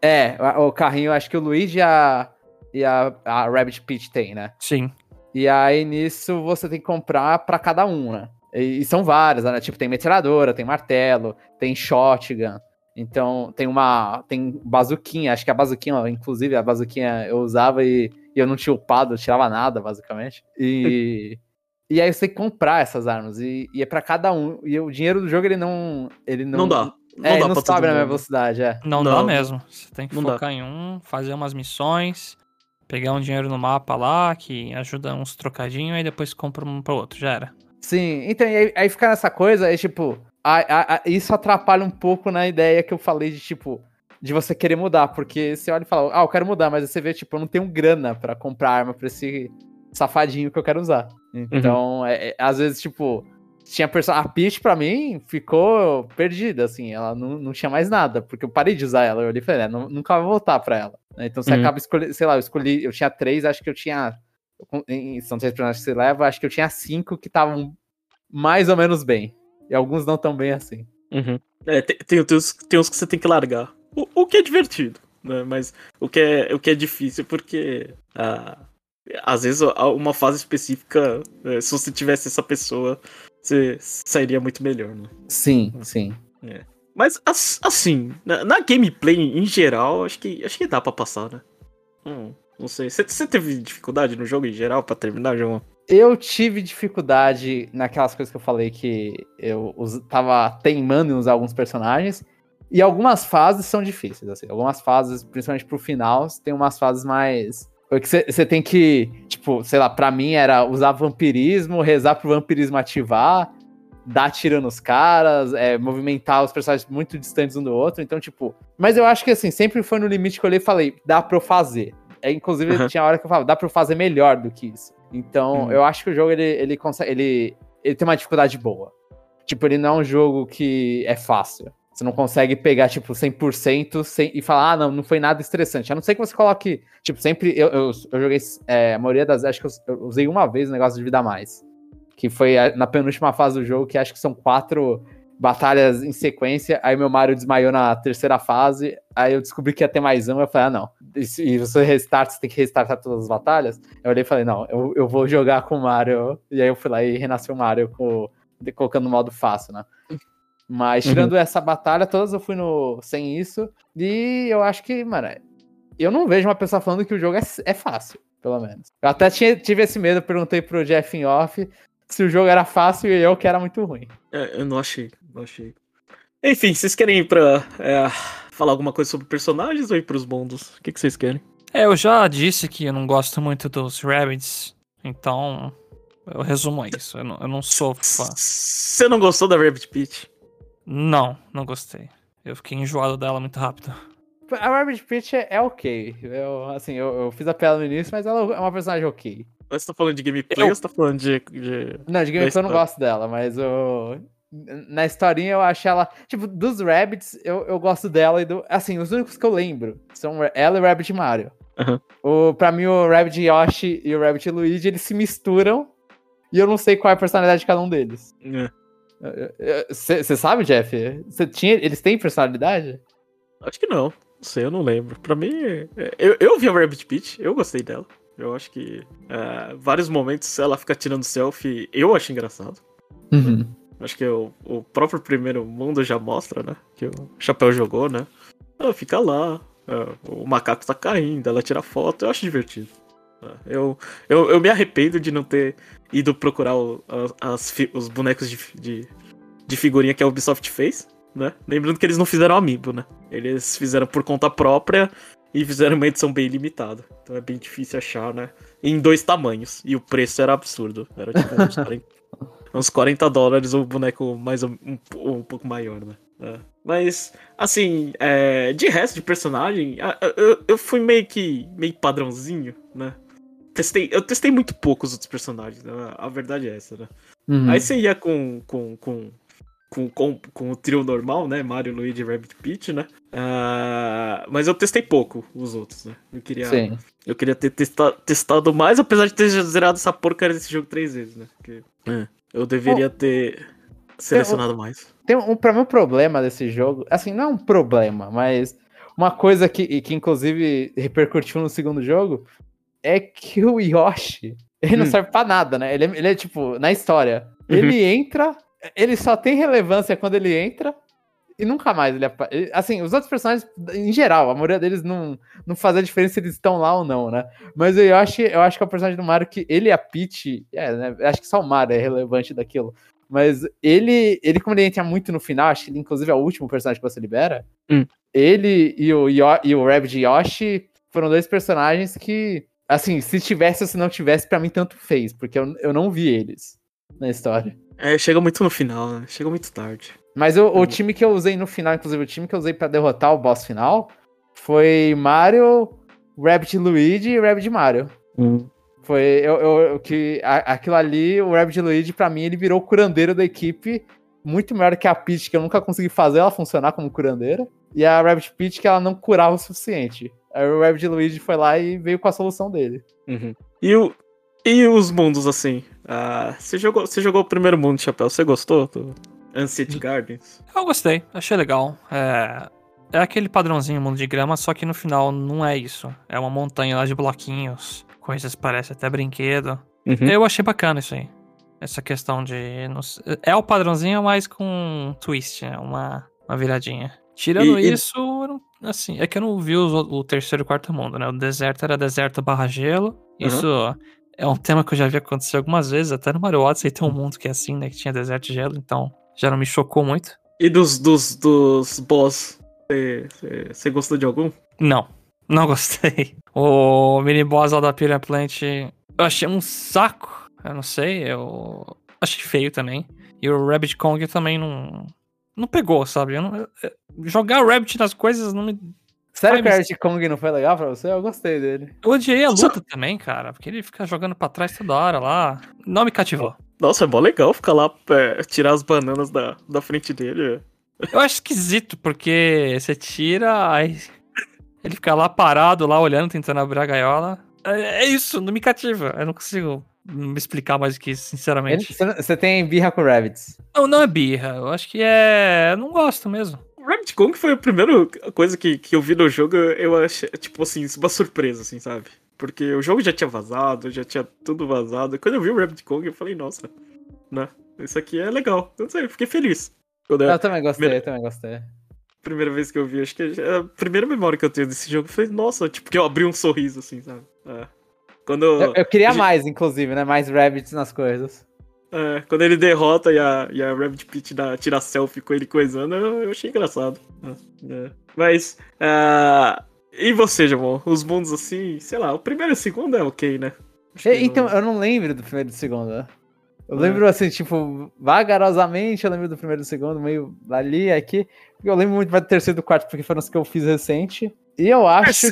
É, o carrinho, acho que o Luigi e a, e a, a Rabbit Peach tem, né? Sim. E aí nisso você tem que comprar para cada um, né? E, e, são várias, né? Tipo, tem metralhadora, tem martelo, tem shotgun. Então, tem uma. Tem bazuquinha, acho que a bazuquinha, inclusive, a bazuquinha eu usava e e eu não tinha upado, eu tirava nada, basicamente. E. e aí você tem que comprar essas armas. E, e é para cada um. E o dinheiro do jogo, ele não. Ele não, não dá. Não é, dá não sobe na minha velocidade, é. Não, não, dá mesmo. Você tem que não focar dá. em um, fazer umas missões, pegar um dinheiro no mapa lá, que ajuda uns trocadinhos, e depois compra um pro outro, já era. Sim, então aí, aí fica nessa coisa, aí tipo, a, a, isso atrapalha um pouco na ideia que eu falei de tipo, de você querer mudar, porque você olha e fala, ah, eu quero mudar, mas você vê, tipo, eu não tenho grana para comprar arma pra esse safadinho que eu quero usar. Então, uhum. é, é, às vezes, tipo, tinha a Peach pra mim ficou perdida, assim, ela não, não tinha mais nada, porque eu parei de usar ela, eu olhei e falei, é, não, nunca vai voltar pra ela. Né? Então você uhum. acaba escolhendo, sei lá, eu escolhi, eu tinha três, acho que eu tinha, são três personagens que você leva, acho que eu tinha cinco que estavam mais ou menos bem, e alguns não tão bem assim. Uhum. É, tem, tem, tem, uns, tem uns que você tem que largar. O, o que é divertido, né? Mas o que é, o que é difícil porque ah, às vezes uma fase específica, eh, se você tivesse essa pessoa, você sairia muito melhor, né? Sim, sim. É. Mas assim, na, na, gameplay em geral, acho que acho que dá para passar, né? Hum, não sei. Você teve dificuldade no jogo em geral para terminar, João? Eu tive dificuldade naquelas coisas que eu falei que eu tava teimando em usar alguns personagens. E algumas fases são difíceis, assim. Algumas fases, principalmente pro final, tem umas fases mais. Porque você tem que, tipo, sei lá, pra mim era usar vampirismo, rezar pro vampirismo ativar, dar tiro nos caras, é, movimentar os personagens muito distantes um do outro. Então, tipo. Mas eu acho que, assim, sempre foi no limite que eu olhei e falei, dá pra eu fazer. É, inclusive, uhum. tinha hora que eu falava, dá pra eu fazer melhor do que isso. Então, uhum. eu acho que o jogo, ele, ele consegue. Ele, ele tem uma dificuldade boa. Tipo, ele não é um jogo que é fácil. Você não consegue pegar, tipo, 100% sem, e falar, ah, não, não foi nada estressante. A não ser que você coloque, tipo, sempre. Eu, eu, eu joguei, é, a maioria das. Acho que eu, eu, usei uma vez o negócio de vida a mais. Que foi na penúltima fase do jogo, que acho que são quatro batalhas em sequência. Aí meu Mario desmaiou na terceira fase. Aí eu descobri que ia ter mais um. Eu falei, ah, não. E você restart, você tem que restartar todas as batalhas. Eu olhei e falei, não, eu, eu vou jogar com o Mario. E aí eu fui lá e renasceu o Mario com, colocando no modo fácil, né? Mas uhum. tirando uhum. essa batalha, todas eu fui no sem isso. E eu acho que, mano, eu não vejo uma pessoa falando que o jogo é, é fácil, pelo menos. Eu até tinha, tive esse medo, perguntei pro Jeff em off se o jogo era fácil e eu que era muito ruim. É, eu não achei, achei. Enfim, vocês querem ir pra é, falar alguma coisa sobre personagens ou ir pros mundos? O que, que vocês querem? É, eu já disse que eu não gosto muito dos Rabbids, então eu resumo isso. Eu não, eu não sou fã. Você não gostou da Rabbit Peach? Não, não gostei. Eu fiquei enjoado dela muito rápido. A Rabbit Peach é, é ok. Eu, assim, eu, eu, fiz a piada no início, mas ela é uma personagem ok. Você tá falando de gameplay eu... ou você tá falando de. de... Não, de gameplay eu não gosto dela, mas eu. Na historinha eu acho ela. Tipo, dos Rabbits, eu, eu gosto dela e do. Assim, os únicos que eu lembro são ela e o Rabbit Mario. Uhum. O, pra mim, o Rabbit Yoshi e o Rabbit Luigi, eles se misturam. E eu não sei qual é a personalidade de cada um deles. É. Você sabe, Jeff? Você tinha, eles têm personalidade? Acho que não. Não sei, eu não lembro. Pra mim, eu, eu vi a Rabbit Peach, eu gostei dela. Eu acho que uh, vários momentos ela fica tirando selfie, eu acho engraçado. Uhum. Acho que o, o próprio primeiro mundo já mostra, né? Que o Chapéu jogou, né? Ela fica lá, uh, o macaco tá caindo, ela tira foto, eu acho divertido. Uh, eu, eu, eu me arrependo de não ter ido procurar o, as, os bonecos de, de, de, figurinha que a Ubisoft fez, né? Lembrando que eles não fizeram amiibo, né? Eles fizeram por conta própria E fizeram uma edição bem limitada. Então é bem difícil achar, né? Em dois tamanhos. E o preço era absurdo. Era tipo uns 40, uns 40 dólares o boneco mais um, um, um pouco maior, né? É. Mas, assim, é, de resto de personagem, eu, eu fui meio que meio padrãozinho, né? Testei, eu testei muito pouco os outros personagens, né? a verdade é essa, né? Uhum. Aí você ia com, com, com, com, com, com o trio normal, né? Mario, Luigi e Rabbit Peach, né? Ah, mas eu testei pouco os outros, né? Eu queria, Sim. eu queria ter testa, testado mais, apesar de ter zerado essa porcaria desse jogo três vezes, né? Porque, é, eu deveria ter selecionado mais. Tem um, pra mim, um problema desse jogo. Assim, não é um problema, mas uma coisa que, que inclusive repercutiu no segundo jogo é que o Yoshi, ele não Hum. serve pra nada, né? Ele é, ele é tipo, na história, ele entra, ele só tem relevância quando ele entra e nunca mais ele aparece. Assim, os outros personagens, em geral, a maioria deles não, não faz a diferença se eles estão lá ou não, né? Mas o Yoshi, eu acho que é o personagem do Mario que ele e a Peach, é, né? Acho que só o Mario é relevante daquilo. Mas ele, ele como ele entra muito no final, acho que ele inclusive é o último personagem que você libera. Hum. Ele e o, Yo- e o Rabbit Yoshi foram dois personagens que, assim, se tivesse ou se não tivesse, pra mim tanto fez, porque eu, eu não vi eles na história. É, chega muito no final, né? Chega muito tarde. Mas o, o Hum. time que eu usei no final, inclusive o time que eu usei pra derrotar o boss final, foi Mario, Rabbit Luigi e Rabbit Mario. Foi eu, eu, que a- aquilo ali, o Rabbit Luigi, pra mim, ele virou o curandeiro da equipe, muito melhor que a Peach, que eu nunca consegui fazer ela funcionar como curandeira, e a Rabbit Peach, que ela não curava o suficiente. Aí o Rabbit Luigi foi lá e veio com a solução dele. Uhum. E, o, e os mundos, assim? Ah, você, jogou, você jogou o primeiro mundo, Chapéu? Você gostou do Ancient Gardens? Eu gostei, achei legal. É, é aquele padrãozinho mundo de grama, só que no final não é isso. É uma montanha lá de bloquinhos, coisas parecem até brinquedo. Uhum. Eu achei bacana isso aí. Essa questão de. sei- é o padrãozinho, mas com um twist, né? Uma, uma viradinha. Tirando E- e- isso, não- assim, é que eu não vi os o, terceiro e quarto mundo, né? O deserto era deserto barra gelo. Isso é um tema que eu já vi acontecer algumas vezes, até no Mario Odyssey tem um mundo que é assim, né? Que tinha deserto e gelo, então já não me chocou muito. E dos, dos, dos boss? Você- gostou de algum? Não, não gostei. O mini boss lá da Piranha Plant, eu achei um saco. Eu não sei, eu achei feio também. E o Rabbit Kong também não. Não pegou, sabe? Não- jogar o Rabbit nas coisas não me. Sério que o Rabbit Kong não foi legal pra você? Eu gostei dele. Eu odiei a luta também, cara. Porque ele fica jogando pra trás toda hora lá. Não me cativou. Nossa, é mó legal ficar lá, é, tirar as bananas da, da frente dele. Eu acho esquisito, porque você tira, aí ele fica lá parado, lá olhando, tentando abrir a gaiola. É, é isso, não me cativa. Eu não consigo me explicar mais do que isso, sinceramente. Você você tem birra com Rabbits. Não, não é birra. Eu acho que é. Eu não gosto mesmo. Rabbit Kong foi a primeira coisa que, que eu vi no jogo, eu achei, tipo assim, uma surpresa, assim, sabe? Porque o jogo já tinha vazado, já tinha tudo vazado. Quando eu vi o Rabbit Kong, eu falei, nossa, né? Isso aqui é legal. Eu não sei, eu fiquei feliz. Quando é Eu também gostei, Primeiro- eu também gostei. primeira vez que eu vi, acho que é a primeira memória que eu tenho desse jogo. Eu falei, nossa, tipo, que eu abri um sorriso, assim, sabe? É. Quando, Eu, eu queria gente- mais, inclusive, né? Mais Rabbits nas coisas. É, quando ele derrota e a, e a Rabbit Peach dá, tira selfie com ele coisando, eu, eu achei engraçado. É, é. Mas, ah, e você, Jamon? Os mundos assim, sei lá, o primeiro e o segundo é ok, né? Então, não- eu não lembro do primeiro e do segundo. né? Eu É. lembro assim, tipo, vagarosamente eu lembro do primeiro e do segundo, meio ali, aqui. Eu lembro muito mais do terceiro e do quarto, porque foram os que eu fiz recente. E eu acho.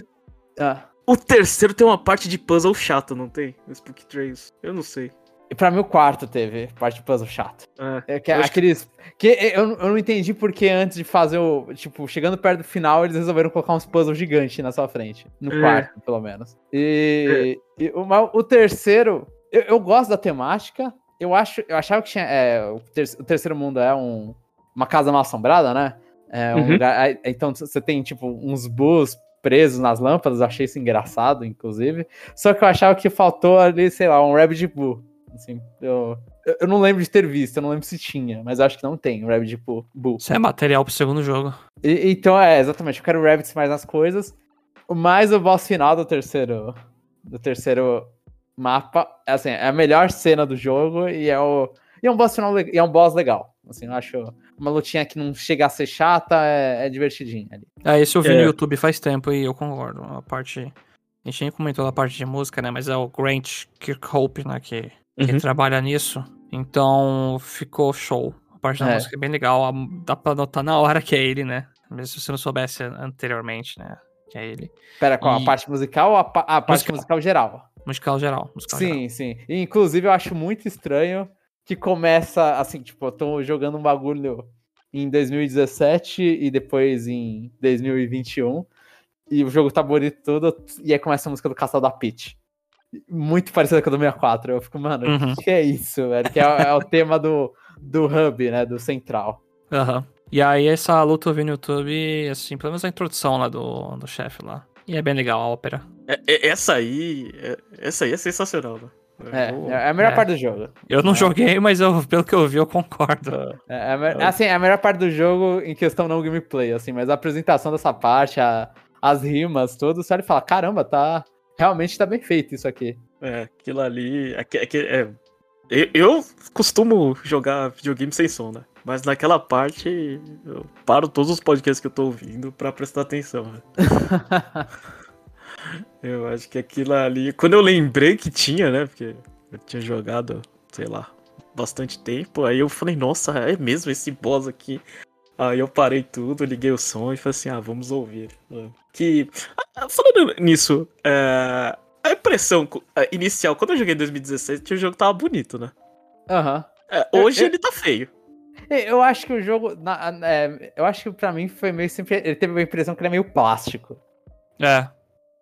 Ah, O terceiro tem uma parte de puzzle chata, não tem? O Spook Trails. Eu não sei. E pra mim o quarto teve parte de puzzle chato. É. É que, aqueles. Que eu, eu não entendi porque antes de fazer o. Tipo, chegando perto do final, eles resolveram colocar uns puzzles gigantes na sua frente. No É. quarto, pelo menos. E, e o, o terceiro. Eu, eu gosto da temática. Eu acho. Eu achava que tinha. é, o, ter- o terceiro mundo é um, uma casa mal assombrada, né? É um Uhum. lugar. Então você tem, tipo, uns boos presos nas lâmpadas. Achei isso engraçado, inclusive. Só que eu achava que faltou ali, sei lá, um Rabbit Boo. Assim, eu, eu- não lembro de ter visto, eu não lembro se tinha, mas eu acho que não tem um Rabbit Boo. Boo. Isso é material pro segundo jogo. E- então, é, exatamente, eu quero Rabbits mais nas coisas. Mais o boss final do terceiro. Do terceiro mapa. é Assim, é a melhor cena do jogo e é o. E é um boss final e é um boss legal. Assim, eu acho uma lutinha que não chega a ser chata, é, é divertidinha ali. É, esse eu vi É. no YouTube faz tempo e eu concordo. A parte. A gente nem comentou da parte de música, né? Mas é o Grant Kirkhope, né? Que, que Uhum. trabalha nisso. Então ficou show. A parte da É. música é bem legal. a- Dá pra notar na hora que é ele, né? Mesmo se você não soubesse anteriormente, né? Que é ele. Pera, qual? A E- parte musical ou a, pa- a parte Musical. musical geral? Musical geral. Musical geral. Sim, sim. E, inclusive, eu acho muito estranho que começa assim, tipo, eu tô jogando um bagulho em 2017 e depois em 2021. E o jogo tá bonito tudo, e aí começa a música do Castelo da Peach. Muito parecida com a do 64. Eu fico, mano, Uhum. o que é isso, velho? Que é, é o tema do, do hub, né? Do central. Aham. E aí essa luta eu vi no YouTube, assim, pelo menos a introdução lá do, do chefe lá. E é bem legal a ópera. É- é- essa aí. é- essa aí é sensacional, né? É, Eu- é a melhor É. parte do jogo. Eu não É. joguei, mas eu, pelo que eu vi, eu concordo. É, é a me- assim, é a melhor parte do jogo em questão não gameplay, assim, mas a apresentação dessa parte, a- as rimas, tudo, você olha e fala, caramba, tá. Realmente tá bem feito isso aqui. É, aquilo ali. aque- aque- é, eu, costumo jogar videogame sem som, né? Mas naquela parte eu paro todos os podcasts que eu tô ouvindo pra prestar atenção. Né? eu acho que aquilo ali. Quando eu lembrei que tinha, né? Porque eu tinha jogado, sei lá, bastante tempo. Aí eu falei, nossa, é mesmo esse boss aqui. Aí eu parei tudo, liguei o som e falei assim, ah, vamos ouvir. Que. ah, Falando nisso, é, a impressão é, inicial, quando eu joguei em 2017, o jogo tava bonito, né? Aham. É, hoje Eu- ele tá feio. E Eu acho que o jogo. na- é, eu acho que pra mim foi meio sempre. Ele teve a impressão que ele é meio plástico. É,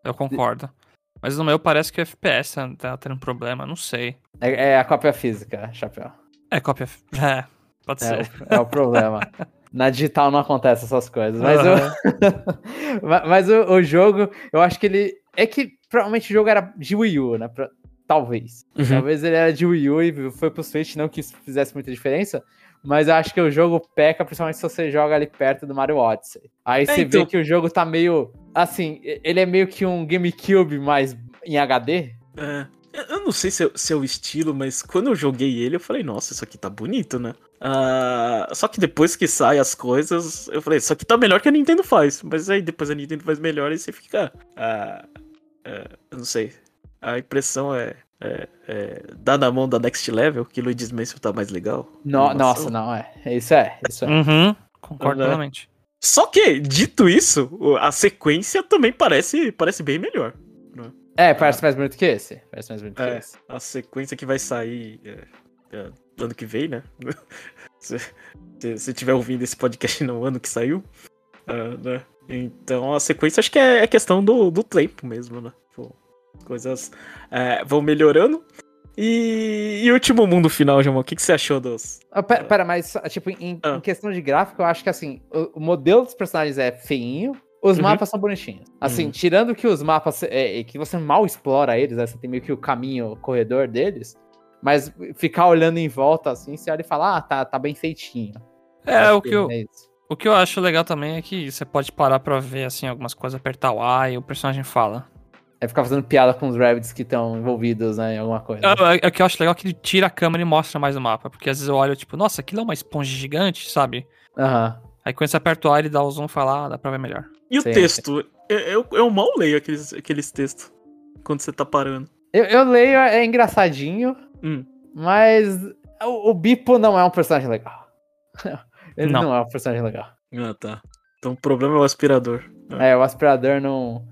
eu concordo. Mas no meu parece que o FPS tá- tá tendo problema, não sei. É, é a cópia física, chapéu. É cópia. É, pode É, ser. é o problema. Na digital não acontece essas coisas. Mas, Aham. o, Ma- mas o, o jogo, eu acho que ele. É que provavelmente o jogo era de Wii U, né? Pra- talvez. Uhum. Talvez ele era de Wii U e foi pro Switch, não que isso fizesse muita diferença. Mas eu acho que o jogo peca, principalmente se você joga ali perto do Mario Odyssey. Aí você então. vê que o jogo tá meio. Assim, ele é meio que um GameCube, mas em HD. É, eu- eu não sei se é, se é o estilo, mas quando eu joguei ele, eu falei, nossa, isso aqui tá bonito, né? Ah, só que depois que saem as coisas, eu falei, isso aqui tá melhor que a Nintendo faz. Mas aí depois a Nintendo faz melhor e você fica. Ah, eu não sei. A impressão é. é, é dar na mão da Next Level, que Luigi's Mansion tá mais legal. No- nossa, não, é. Isso é, isso é. Uhum, concordo Né? plenamente. Só que, dito isso, a sequência também parece, parece bem melhor. É, parece mais bonito que esse. Parece mais bonito que É. esse. A sequência que vai sair é, é, ano que vem, né? se se você estiver ouvindo esse podcast no ano que saiu. ah, né? Então a sequência acho que é, é questão do, do tempo mesmo, né? Pô, coisas é, vão melhorando. E, e último mundo final, Jamon, o que, que você achou dos. Ah, pera, pera, mas, tipo, em, Ah. em questão de gráfico, eu acho que, assim, o, o modelo dos personagens é feinho, os Uhum. mapas são bonitinhos. Assim, Uhum. tirando que os mapas, é, é, que você mal explora eles, né, você tem meio que o caminho, o corredor deles, mas ficar olhando em volta, assim, você olha e fala, ah, tá, tá bem feitinho. É, Acho o que eu, é o que eu acho legal também é que você pode parar pra ver, assim, algumas coisas, apertar o A e o personagem fala. É ficar fazendo piada com os rabbits que estão envolvidos, né, em alguma coisa. É, é, o que eu acho legal é que ele tira a câmera e mostra mais o mapa. Porque às vezes eu olho, tipo, nossa, aquilo é uma esponja gigante, sabe? Aham. Aí quando você aperta o A, ele dá o zoom e fala, ah, dá pra ver melhor. E o Sim, texto? Eu, eu, eu mal leio aqueles, aqueles textos quando você tá parando. Eu, eu leio, é engraçadinho, Hum. mas o, o Bipo não é um personagem legal. Ele Não. não é um personagem legal. Ah, tá. Então o problema é o aspirador. É, o aspirador não.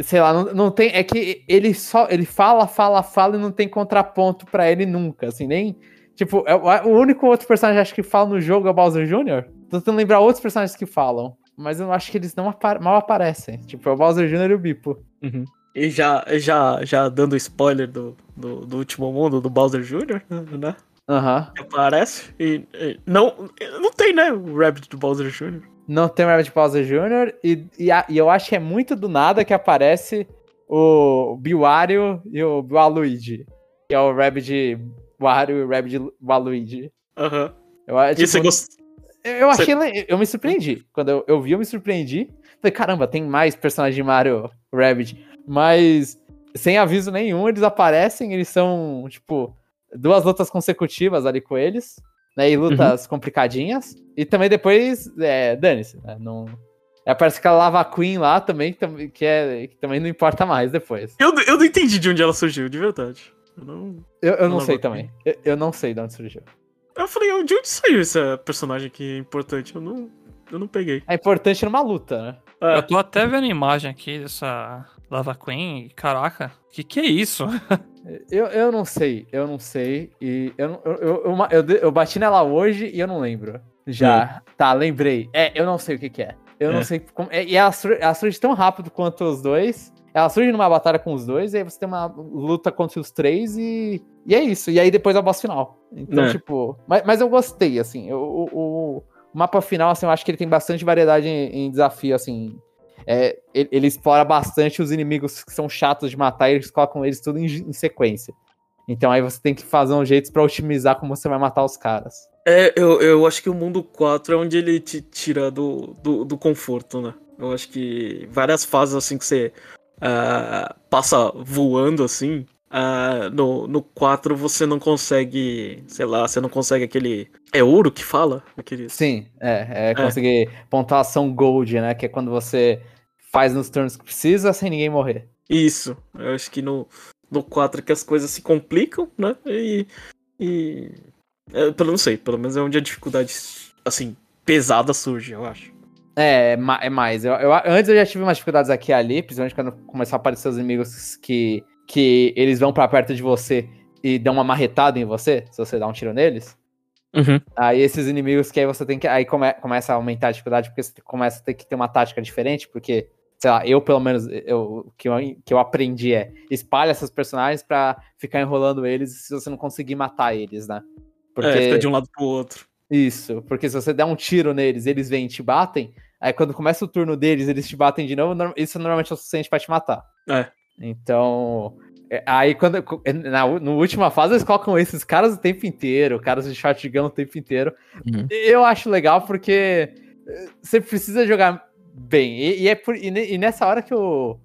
Sei lá, não, não tem. É que ele só. Ele fala, fala, fala e não tem contraponto pra ele nunca. Assim, nem. Tipo, é o, o único outro personagem acho que fala no jogo é o Bowser Jr. Tô tentando lembrar outros personagens que falam. Mas eu acho que eles não apa- mal aparecem. Tipo, é o Bowser Jr. e o Bipo. Uhum. E já, já, já dando spoiler do, do, do último mundo do Bowser Jr., né? Aham. Que aparece. E, e não, não tem, né? O Rabbit do Bowser Jr. Não tem o Rabbit Bowser Jr. E, e, a- e eu acho que é muito do nada que aparece o Biwario e o Waluigi. Que é o Rabbit Wario e o Rabbit Waluigi. Aham. Eu, é, E você tipo, gostou? Eu achei. le- Eu me surpreendi. Quando eu, eu vi, eu me surpreendi. Falei, caramba, tem mais personagens de Mario Rabbit. Mas, sem aviso nenhum, eles aparecem. Eles são, tipo, duas lutas consecutivas ali com eles. né? E lutas complicadinhas. E também depois, é, dane-se, né? Não... É, parece aquela Lava Queen lá também, que, que, é, que também não importa mais depois. Eu, eu não entendi de onde ela surgiu, de verdade. Eu não. Eu, eu não sei Queen. também. Eu, eu não sei de onde surgiu. Eu falei, de onde saiu essa personagem aqui importante? Eu não. Eu não peguei. É importante numa luta, né? Ah, Eu tô até vendo a imagem aqui dessa Lava Queen. e, Caraca, que que é isso? Eu, eu não sei, eu não sei. E eu, não- eu, eu, eu, eu, bati nela hoje e eu não lembro. Já. Tá, lembrei. É, eu não sei o que, que é. Eu não É. sei como. é, e ela, sur- ela surge tão rápido quanto os dois. Ela surge numa batalha com os dois, e aí você tem uma luta contra os três e. E é isso. E aí depois é o boss final. Então, É. tipo. Mas, mas eu gostei, assim. O, o, o mapa final, assim, eu acho que ele tem bastante variedade em, em desafio, assim. É, ele, ele explora bastante os inimigos que são chatos de matar e eles colocam eles tudo em, em sequência. Então aí você tem que fazer um jeito pra otimizar como você vai matar os caras. É, eu, eu acho que o mundo 4 é onde ele te tira do, do, do conforto, né? Eu acho que várias fases assim que você ah, passa voando assim. ah, no, no 4 você não consegue, sei lá, você não consegue aquele. É ouro que fala? Aquele... Sim, é, é conseguir pontuação gold, né? Que é quando você faz nos turnos que precisa sem ninguém morrer. Isso. Eu acho que no, no 4 que as coisas se complicam, né? E. e é, pelo não sei, pelo menos é onde a dificuldade, assim, pesada surge, eu acho. É, é é mais. Eu, eu- antes eu já tive umas dificuldades aqui e ali, principalmente quando começou a aparecer os inimigos que, que eles vão pra perto de você e dão uma marretada em você, se você dá um tiro neles. Uhum. Aí esses inimigos que aí você tem que. Aí come- começa a aumentar a dificuldade, porque você começa a ter que ter uma tática diferente, porque, sei lá, eu pelo menos, eu, o que eu, que eu aprendi é espalha esses personagens pra ficar enrolando eles se você não conseguir matar eles, né? Porque. É, fica de um lado pro outro. Isso, porque se você der um tiro neles, eles vêm e te batem, aí quando começa o turno deles, eles te batem de novo, isso normalmente é o suficiente pra te matar. É. Então, é, aí quando na, no última fase eles colocam esses caras o tempo inteiro, caras de shotgun o tempo inteiro. Uhum. Eu acho legal porque eh, você precisa jogar bem. E, e é por, e, e nessa hora que o,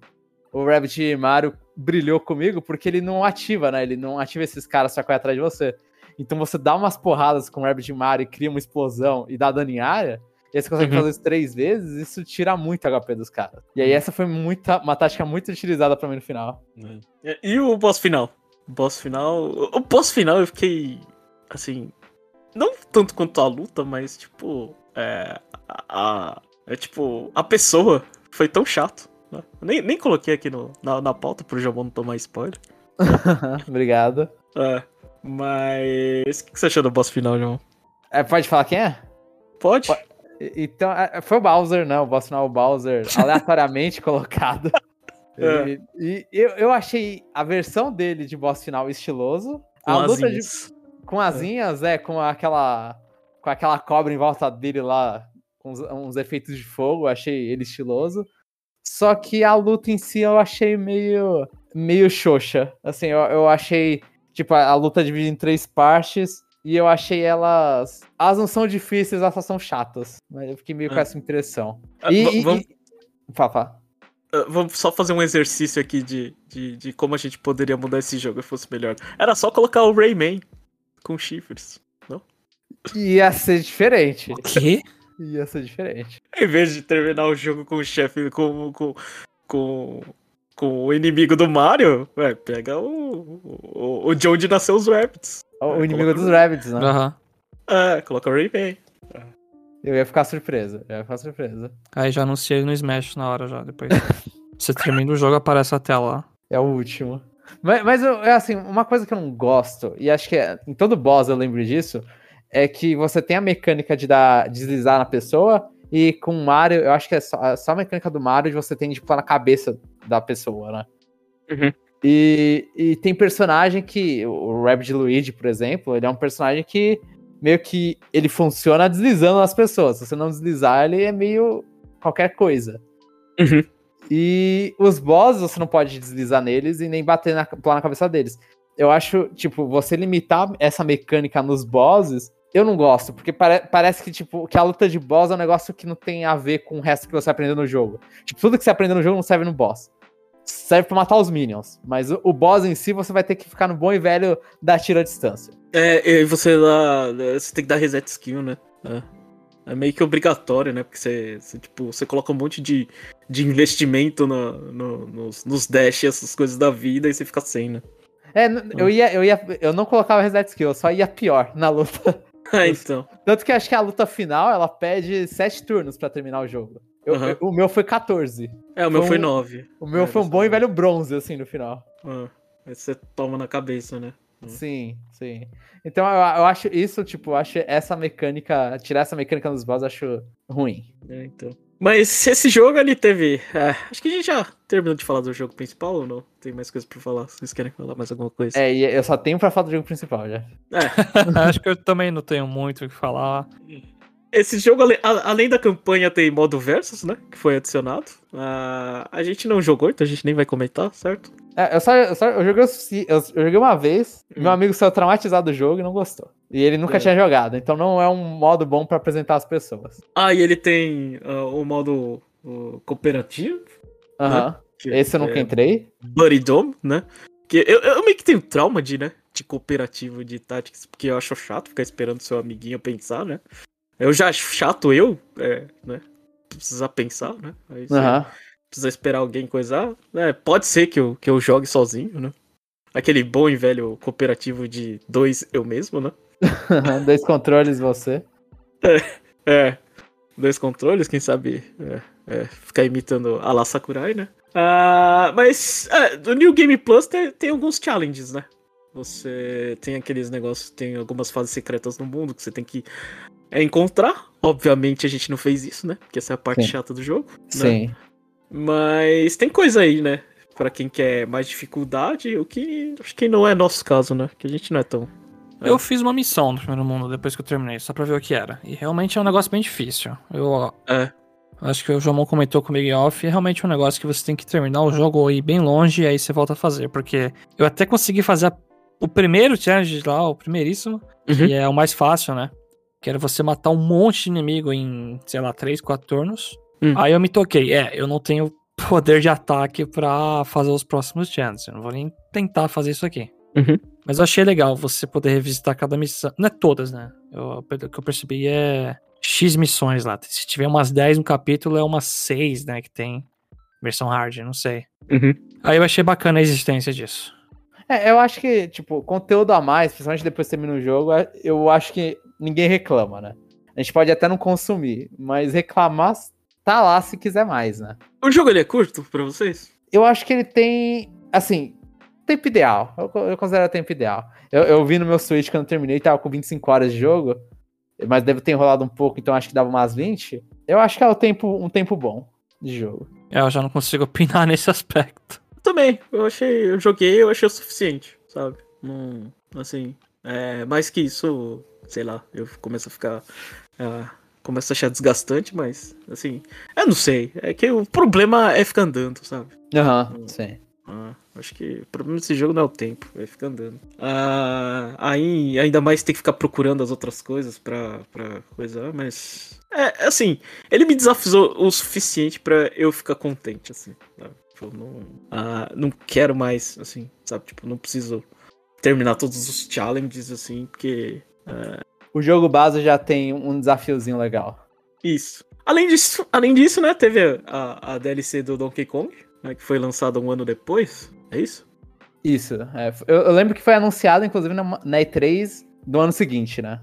o Rabbit Mario brilhou comigo, porque ele não ativa, né? Ele não ativa esses caras pra correr atrás de você. Então você dá umas porradas com o Rabbit Mario e cria uma explosão e dá dano em área, e aí você consegue Uhum. fazer isso três vezes, isso tira muito HP dos caras. E aí essa foi muita, uma tática muito utilizada pra mim no final. E- E o boss final? O boss final. O boss final eu fiquei. Assim. Não tanto quanto a luta, mas tipo. É. A. é tipo. A pessoa foi tão chato. né? Nem, nem coloquei aqui no, na, na pauta pro Jabão não tomar spoiler. Obrigado. É. Mas. O que você achou do boss final, João? É, pode falar quem é? Pode? E- Então, é, foi o Bowser, né? O boss final, o Bowser, aleatoriamente colocado. É. E, e eu, eu achei a versão dele de boss final estiloso. Com a luta de, asinhas. com asinhas, é, com aquela com aquela cobra em volta dele lá, com uns, uns efeitos de fogo, achei ele estiloso. Só que a luta em si eu achei meio meio xoxa. Assim, eu, eu achei tipo a, a luta dividida em três partes e eu achei elas elas não são difíceis, elas só são chatas. Mas eu fiquei meio com É. essa impressão. Ah, E, va- vamos, e- Fala, fala. ah, vamos só fazer um exercício aqui de, de, de como a gente poderia mudar esse jogo se fosse melhor. Era só colocar o Rayman com chifres. Ia ser diferente. O quê? Ia ser diferente. Em vez de terminar o jogo com o chefe, com, com, com, com o inimigo do Mario, ué, pega o, o, o de onde nasceu os Rabbits. O, o É, inimigo coloca- dos Rabbits, né? Aham. É, coloca o Rayman. Eu ia ficar surpreso. Eu ia ficar surpreso. Aí já anunciei no Smash na hora já, depois. Você termina o jogo, aparece a tela lá. É o último. Mas, mas eu, é assim, uma coisa que eu não gosto, e acho que é- em todo boss eu lembro disso, é que você tem a mecânica de dar deslizar na pessoa, e com o Mario, eu acho que é só, é só a mecânica do Mario de você tem de pular na cabeça da pessoa, né? Uhum. E, e tem personagem que, o Rabbit Luigi, por exemplo, ele é um personagem que meio que ele funciona deslizando nas pessoas. Se você não deslizar, ele é meio qualquer coisa. Uhum. E os bosses você não pode deslizar neles e nem bater na, pular na cabeça deles. Eu acho, tipo, você limitar essa mecânica nos bosses, eu não gosto, porque pare- parece que, tipo, que a luta de boss é um negócio que não tem a ver com o resto que você aprendeu no jogo. Tipo, tudo que você aprendeu no jogo não serve no boss. serve pra matar os minions. Mas o, o boss em si, você vai ter que ficar no bom e velho da tiro à distância. É, e você lá. Você tem que dar reset skill, né? É. É meio que obrigatório, né? Porque você, você, tipo, você coloca um monte de, de investimento no, no- nos, nos dash, essas coisas da vida, e você fica sem, né? É, eu ia, eu ia, eu não colocava reset skill, eu só ia pior na luta. Ah, então. Tanto que acho que a luta final, ela pede 7 turnos pra terminar o jogo. Eu- eu- o meu foi 14. É, o meu Foi foi um- 9. O meu É, foi um bom e velho bronze, assim, no final. Ah, aí você toma na cabeça, né? Hum. Sim, sim. Então eu, eu acho isso, tipo, eu acho essa mecânica, tirar essa mecânica dos boss, eu acho ruim. É, então. Mas esse jogo ele teve. é, acho que a gente já terminou de falar do jogo principal ou não? Tem mais coisa pra falar? Vocês querem falar mais alguma coisa? É, eu só tenho pra falar do jogo principal já. Acho que eu também não tenho muito o que falar. Esse jogo, além da campanha, tem modo versus, né? Que foi adicionado. Ah, a gente não jogou, então a gente nem vai comentar, certo? É, eu, só, eu, só- eu joguei, eu, joguei uma vez, Hum. meu amigo saiu traumatizado do jogo e não gostou. E ele nunca É. tinha jogado, então não é um modo bom pra apresentar as pessoas. Ah, e ele tem ah, o modo ah, cooperativo. Aham. que Esse eu nunca é entrei. Buddy Dome, né? Que eu, eu meio que tenho trauma de, né? De cooperativo de Tactics, porque eu acho chato ficar esperando seu amiguinho pensar, né? Eu já acho chato eu, é, né? Precisar pensar, né? Aí. Precisa esperar alguém coisar. É, pode ser que eu, que eu jogue sozinho, né? Aquele bom e velho cooperativo de dois eu mesmo, né? Dois controles você. É. Dois controles, quem sabe é, é, ficar imitando a la Sakurai, né? Ah, mas é, no New Game Plus tem, tem alguns challenges, né? Você tem aqueles negócios, tem algumas fases secretas no mundo que você tem que é, encontrar. Obviamente a gente não fez isso, né? Porque essa é a parte Sim. chata do jogo. né? Mas tem coisa aí, né? Pra quem quer mais dificuldade, o que acho que não é nosso caso, né? Que a gente não é tão. É. Eu fiz uma missão no primeiro mundo depois que eu terminei, só pra ver o que era. E realmente é um negócio bem difícil. Eu É. acho que o Jomon comentou comigo em off, é realmente um negócio que você tem que terminar o jogo ou ir bem longe e aí você volta a fazer. Porque eu até consegui fazer a- o primeiro challenge lá, o primeiríssimo, Uhum. que é o mais fácil, né? Que era você matar um monte de inimigo em, sei lá, 3, 4 turnos. Hum. Aí eu me toquei, é, eu não tenho poder de ataque pra fazer os próximos challenges. Eu não vou nem tentar fazer isso aqui. Uhum. Mas eu achei legal você poder revisitar cada missão. Não é todas, né? Eu, pelo que eu percebi é X missões lá. Se tiver umas 10 no capítulo, é umas 6, né? Que tem versão hard, não sei. Uhum. Aí eu achei bacana a existência disso. É, eu acho que, tipo, conteúdo a mais, principalmente depois que termina o jogo, é- eu acho que ninguém reclama, né? A gente pode até não consumir, mas reclamar tá lá se quiser mais, né? O jogo ele é curto pra vocês? Eu acho que ele tem, assim, tempo ideal. Eu, eu considero tempo ideal. Eu, eu vi no meu Switch quando eu terminei, tava com 25 horas de jogo, mas deve ter enrolado um pouco, então acho que dava umas 20. Eu acho que é o tempo, um tempo bom de jogo. É, Eu já não consigo opinar nesse aspecto. Também, eu achei, eu joguei, eu achei o suficiente, sabe? Não, assim, é, mais que isso, sei lá, eu começo a ficar, ah, começo a achar desgastante, mas, assim, eu não sei, é que o problema é ficar andando, sabe? Aham, sim. Ah, acho que o problema desse jogo não é o tempo, é ficar andando. Ah, aí, ainda mais ter que ficar procurando as outras coisas pra, pra coisar, mas. É, assim, ele me desafiou o suficiente pra eu ficar contente, assim, sabe? Tipo, não, ah, não quero mais, assim, sabe? Tipo, não preciso terminar todos os challenges, assim, porque. O jogo base já tem um desafiozinho legal. Isso. Além disso, além disso né, teve a, a DLC do Donkey Kong, né, que foi lançada um ano depois, é isso? Isso. é, eu, eu lembro que foi anunciado, inclusive, na, na E3 do ano seguinte, né?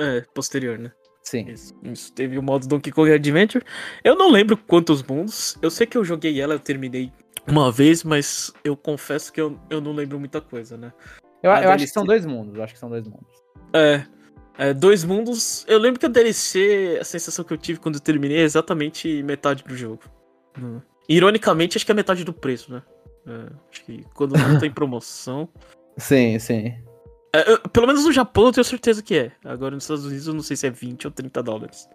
É, posterior, né? Sim. Isso, isso. Teve o modo Donkey Kong Adventure. Eu não lembro quantos mundos. Eu sei que eu joguei ela, eu terminei uma vez, mas eu confesso que eu, eu não lembro muita coisa, né? Eu, eu acho que são dois mundos. Eu acho que são dois mundos. É, é, dois mundos. Eu lembro que a DLC, a sensação que eu tive quando eu terminei é exatamente metade do jogo. Hum. Ironicamente, acho que é metade do preço, né? É, acho que quando não tem promoção. Sim, sim. É, eu- pelo menos no Japão eu tenho certeza que é. Agora nos Estados Unidos eu não sei se é 20 ou 30 dólares.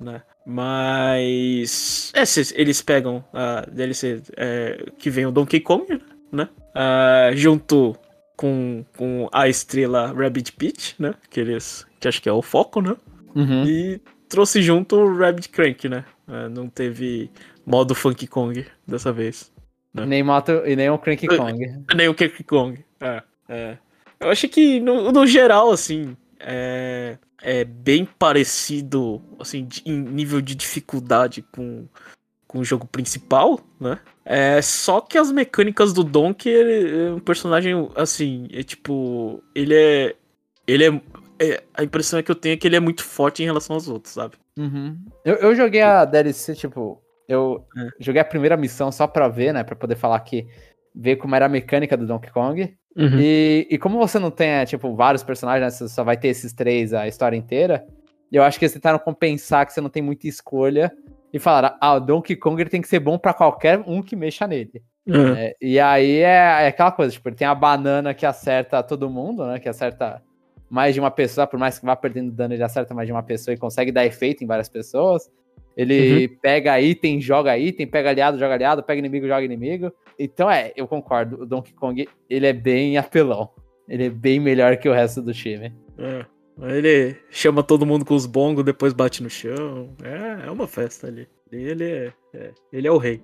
Né? Mas. É, eles pegam a DLC é, que vem o Donkey Kong, né? Ah, junto com, com a estrela Rabbit Peach, né? Que eles. Que acho que é o foco, né? Uhum. E trouxe junto o Rabbit Crank, né? Ah, não teve modo Funky Kong dessa vez. né? Nem moto e nem o Cranky Kong. Nem o Donkey Kong. É, é. Eu acho que, no, no geral, assim, é, é bem parecido, assim, de- em nível de dificuldade com, com o jogo principal, né? É, só que as mecânicas do Donkey, ele é um personagem, assim, é tipo, ele é... Ele é, é- A impressão é que eu tenho é que ele é muito forte em relação aos outros, sabe? Uhum. Eu, eu joguei a DLC, tipo, eu É. joguei a primeira missão só pra ver, né? Pra poder falar que. Ver como era a mecânica do Donkey Kong. E, e como você não tem, é, tipo, vários personagens, né, você só vai ter esses três a história inteira, eu acho que eles tentaram compensar que você não tem muita escolha e falaram, ah, o Donkey Kong ele tem que ser bom pra qualquer um que mexa nele. É. É, e aí é, é aquela coisa, tipo, ele tem a banana que acerta todo mundo, né? Que acerta mais de uma pessoa, por mais que vá perdendo dano, ele acerta mais de uma pessoa e consegue dar efeito em várias pessoas. Ele pega item, joga item, pega aliado, joga aliado, pega inimigo, joga inimigo. Então é, eu concordo, o Donkey Kong, ele é bem apelão. Ele é bem melhor que o resto do time. É. Ele chama todo mundo com os bongos, depois bate no chão. É, é uma festa ali. Ele é, é- ele é o rei.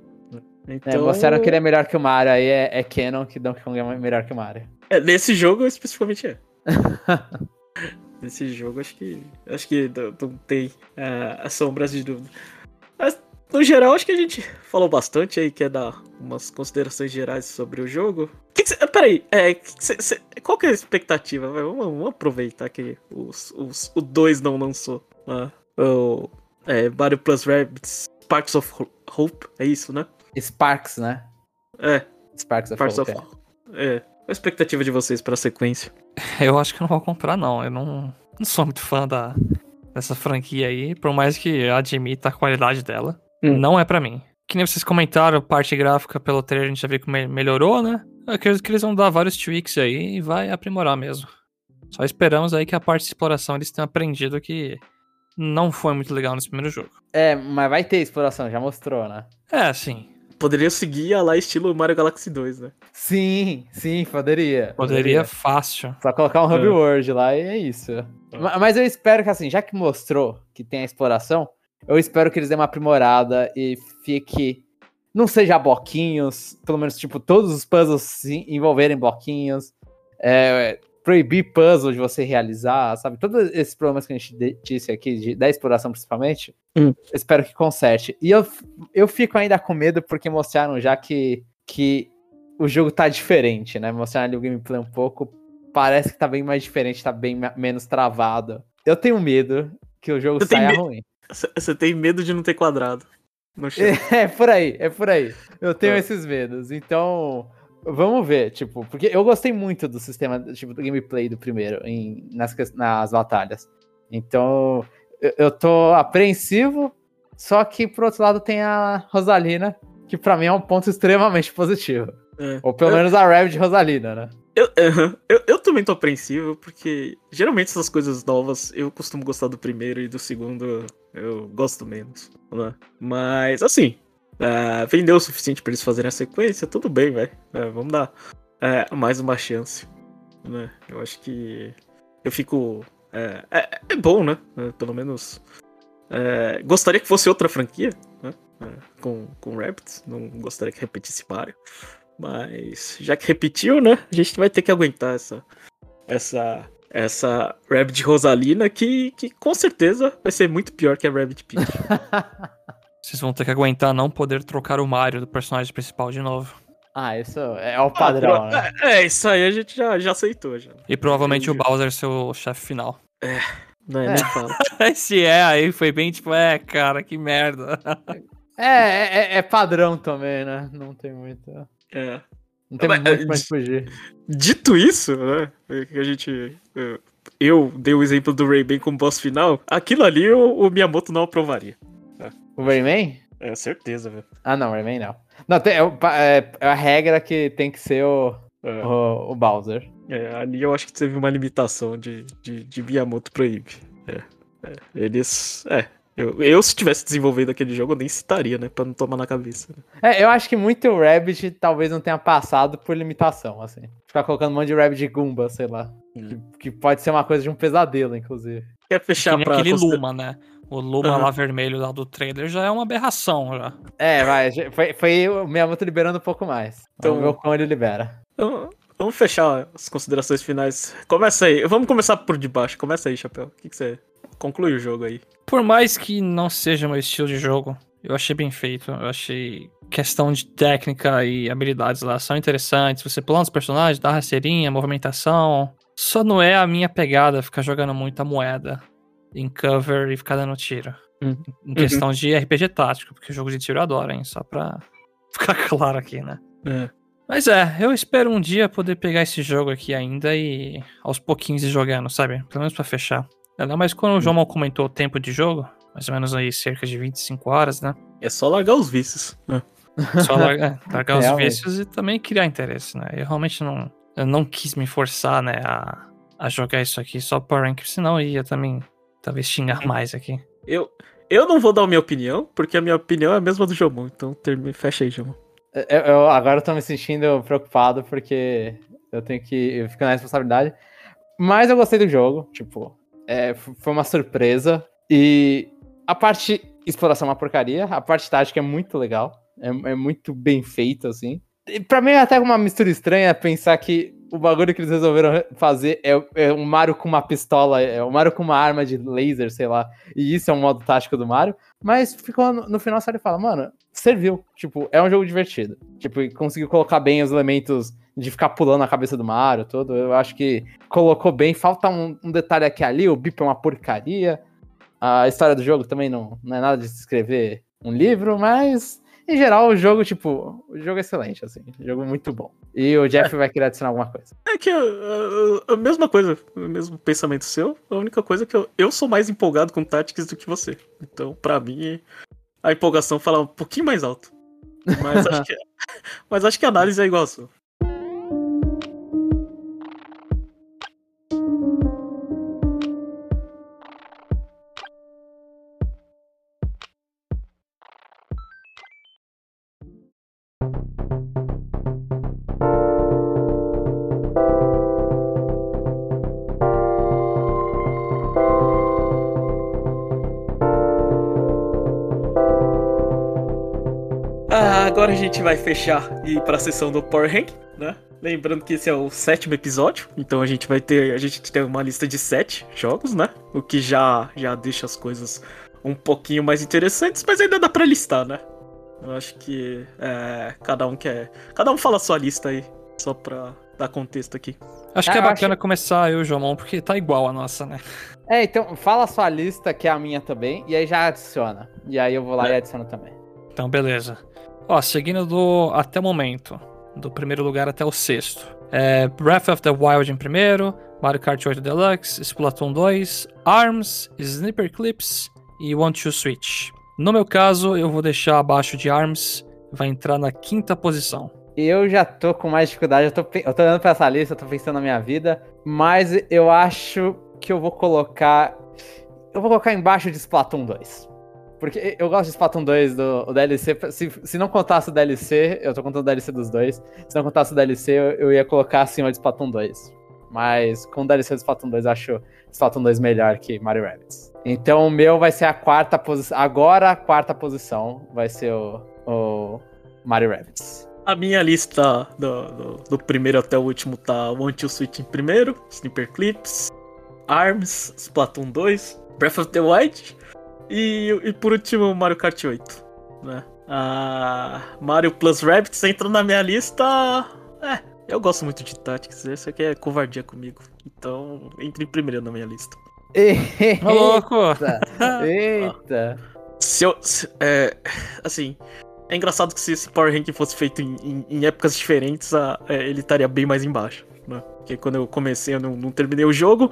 É, Então, mostraram que ele é melhor que o Mario, aí é, é canon que Donkey Kong é melhor que o Mario. é, nesse jogo especificamente é. nesse jogo acho que acho que não, não tem as sombras de dúvida. Mas no geral acho que a gente falou bastante aí, quer dar umas considerações gerais sobre o jogo. Que que cê- peraí, é, que cê- cê- qual que é a expectativa? Vamos, vamos aproveitar que os, os, o 2 não lançou. né? o é, Mario Plus Rabbids Sparks of Ho- Hope, é isso, né? Sparks, né? É, Sparks of Sparks Hope, of é. É. Qual a expectativa de vocês pra sequência? Eu acho que eu não vou comprar, não. Eu não, não sou muito fã da, dessa franquia aí, por mais que eu admita a qualidade dela. Hum. Não é pra mim. Que nem vocês comentaram, parte gráfica pelo trailer a gente já viu que me- melhorou, né? Eu acredito que eles vão dar vários tweaks aí e vai aprimorar mesmo. Só esperamos aí que a parte de exploração eles tenham aprendido que não foi muito legal nesse primeiro jogo. É, mas vai ter exploração, já mostrou, né? É, sim. Poderia seguir a lá estilo Mario Galaxy 2, né? Sim, sim, poderia. Poderia fácil. Só colocar um Hub É. World lá e é isso. Ma- Mas eu espero que, assim, já que mostrou que tem a exploração, eu espero que eles dêem uma aprimorada e fique. Não seja bloquinhos, pelo menos, tipo, todos os puzzles se envolverem bloquinhos. é, proibir puzzle de você realizar, sabe? Todos esses problemas que a gente disse aqui, de- da exploração principalmente, Hum. espero que conserte. E eu, eu fico ainda com medo porque mostraram já que, que o jogo tá diferente, né? Mostraram ali o gameplay um pouco. Parece que tá bem mais diferente, tá bem me- menos travado. Eu tenho medo que o jogo Você saia ruim. Você tem medo de não ter quadrado chão. É por aí, é por aí. Eu tenho É. esses medos. Então, vamos ver, tipo, porque eu gostei muito do sistema, tipo, do gameplay do primeiro em, nas, nas batalhas. Então, eu, eu tô apreensivo, só que por outro lado tem a Rosalina, que pra mim é um ponto extremamente positivo. É. Ou pelo menos a Rabbit de Rosalina, né? Eu, eu, eu também tô apreensivo, porque geralmente essas coisas novas eu costumo gostar do primeiro e do segundo eu gosto menos. Né? Mas, assim, ah, vendeu o suficiente pra eles fazerem a sequência, tudo bem, velho. É, vamos dar é, mais uma chance. Né? Eu acho que eu fico. É, é- é bom, né? É, pelo menos. é, gostaria que fosse outra franquia, né? É, com, com Rabbits. Não gostaria que repetisse Mario. Mas já que repetiu, né? A gente vai ter que aguentar essa essa essa Rabbit Rosalina que, que com certeza vai ser muito pior que a Rabbit Peach. Vocês vão ter que aguentar não poder trocar o Mario do personagem principal de novo. Ah, isso é o padrão, né? é, é, isso aí a gente já, já aceitou já. E provavelmente Entendi. o Bowser ser o chefe final. Não é, É. nem. Esse é aí foi bem tipo, é, cara, que merda. É, é, é padrão também, né? Não tem muito. É. Não tem Mas, muito é, onde fugir. Dito isso, né? Que a gente. eu- dei o exemplo do Ray-Ban como boss final. Aquilo ali o, o Miyamoto não aprovaria. O Rayman? É certeza, velho. Ah, não, Rayman não. Não, tem, é, é- é a regra que tem que ser o, É. o, o Bowser. É, ali eu acho que teve uma limitação de, de, de Miyamoto proíbe. É, é, eles. É. Eu, eu, se tivesse desenvolvido aquele jogo, eu nem citaria, né? Pra não tomar na cabeça. né? É, eu acho que muito Rabbit talvez não tenha passado por limitação, assim. Ficar colocando um monte de Rabbit Goomba, sei lá. Hum. Que, que pode ser uma coisa de um pesadelo, inclusive. Quer Que fechar nem pra. aquele consider- Luma, né? O Luma Aham. lá vermelho lá do trailer já é uma aberração já. É, vai, foi, foi o Miyamoto liberando um pouco mais. Então, Então- o meu cão ele libera. Então, vamos fechar as considerações finais. Começa aí. Vamos começar por debaixo. Começa aí, Chapéu. O que, que você. Conclui o jogo aí. Por mais que não seja meu estilo de jogo, eu achei bem feito. Eu achei questão de técnica e habilidades lá são interessantes. Você pulando os personagens, dá rasteirinha, movimentação. Só não é a minha pegada ficar jogando muita moeda em cover e ficar dando tiro. Uhum. Em questão de RPG tático, porque jogo de tiro eu adoro, hein? Só pra ficar claro aqui, né? É. Mas é, eu espero um dia poder pegar esse jogo aqui ainda e aos pouquinhos ir jogando, sabe? Pelo menos pra fechar. Mais quando o João mal comentou o tempo de jogo, mais ou menos aí cerca de 25 horas, né? É só largar os vícios. né? Só largar, largar os Realmente. vícios e também criar interesse, né? Eu realmente não, eu não quis me forçar, né, a, a jogar isso aqui só por rank, senão eu ia também talvez xingar mais aqui. Eu, eu não vou dar a minha opinião, porque a minha opinião é a mesma do Jomon. Então termine, fecha aí, Jomon. Eu, eu- agora eu tô me sentindo preocupado porque eu tenho que. Eu fico na responsabilidade. Mas eu gostei do jogo, tipo, é, foi uma surpresa. E a parte exploração é uma porcaria, a parte tática é muito legal. É, é muito bem feita, assim. Pra mim é até uma mistura estranha pensar que o bagulho que eles resolveram fazer é, é um Mario com uma pistola, é um Mario com uma arma de laser, sei lá. E isso é um modo tático do Mario. Mas ficou no, no final, você fala, mano, serviu. Tipo, é um jogo divertido. Tipo, conseguiu colocar bem os elementos de ficar pulando a cabeça do Mario, todo. Eu acho que colocou bem. Falta um, um detalhe aqui ali, o Bip é uma porcaria. A história do jogo também não, não é nada de se escrever um livro, mas em geral o jogo, tipo, o jogo é excelente, assim. O jogo é muito bom. E o Jeff vai querer adicionar alguma coisa. É que uh, uh, a mesma coisa, o mesmo pensamento seu. A única coisa é que eu, eu sou mais empolgado com Tactics do que você. Então, pra mim, a empolgação fala um pouquinho mais alto. Mas acho que, mas acho que a análise é igual a sua. Agora a gente vai fechar e ir pra sessão do Power Rank, né? Lembrando que esse é o sétimo episódio, então a gente vai ter, a gente tem uma lista de sete jogos, né? O que já já deixa as coisas um pouquinho mais interessantes, mas ainda dá pra listar, né? Eu acho que é, cada um quer, cada um fala a sua lista aí, só pra dar contexto aqui. Acho que é eu bacana começar eu e o Jomon, porque tá igual a nossa, né? É, então fala a sua lista, que é a minha também, e aí já adiciona. E aí eu vou lá e adiciono também. Então, beleza. Ó, seguindo do até o momento, do primeiro lugar até o sexto. É Breath of the Wild em primeiro, Mario Kart 8 Deluxe, Splatoon 2, ARMS, Sniper Clips e One Two Switch. No meu caso, eu vou deixar abaixo de ARMS, vai entrar na quinta posição. Eu já tô com mais dificuldade, eu tô, eu tô olhando pra essa lista, eu tô pensando na minha vida, mas eu acho que eu vou colocar. Eu vou colocar embaixo de Splatoon 2. Porque eu gosto de Splatoon 2 do o DLC. Se, se não contasse o DLC, eu tô contando o DLC dos dois. Se não contasse o DLC, eu, eu ia colocar acima de Splatoon 2. Mas com o DLC do Splatoon 2, eu acho Splatoon 2 melhor que Mario Rabbids. Então o meu vai ser a quarta posição. Agora a quarta posição vai ser o, o Mario Rabbids. A minha lista do, do, do primeiro até o último tá One Two Switch em primeiro, Sniper Clips, ARMS, Splatoon 2, Breath of the Wild e, e por último Mario Kart 8. Né? A Mario Plus Rabbids entra na minha lista. É, eu gosto muito de Tactics, esse aqui é covardia comigo. Então entra em primeiro na minha lista. Ô, louco! Eita! Se eu. se- é, assim. É engraçado que se esse Power Ranking fosse feito em, em- em épocas diferentes, a- é, ele estaria bem mais embaixo. Né? Porque quando eu comecei, eu não, não terminei o jogo.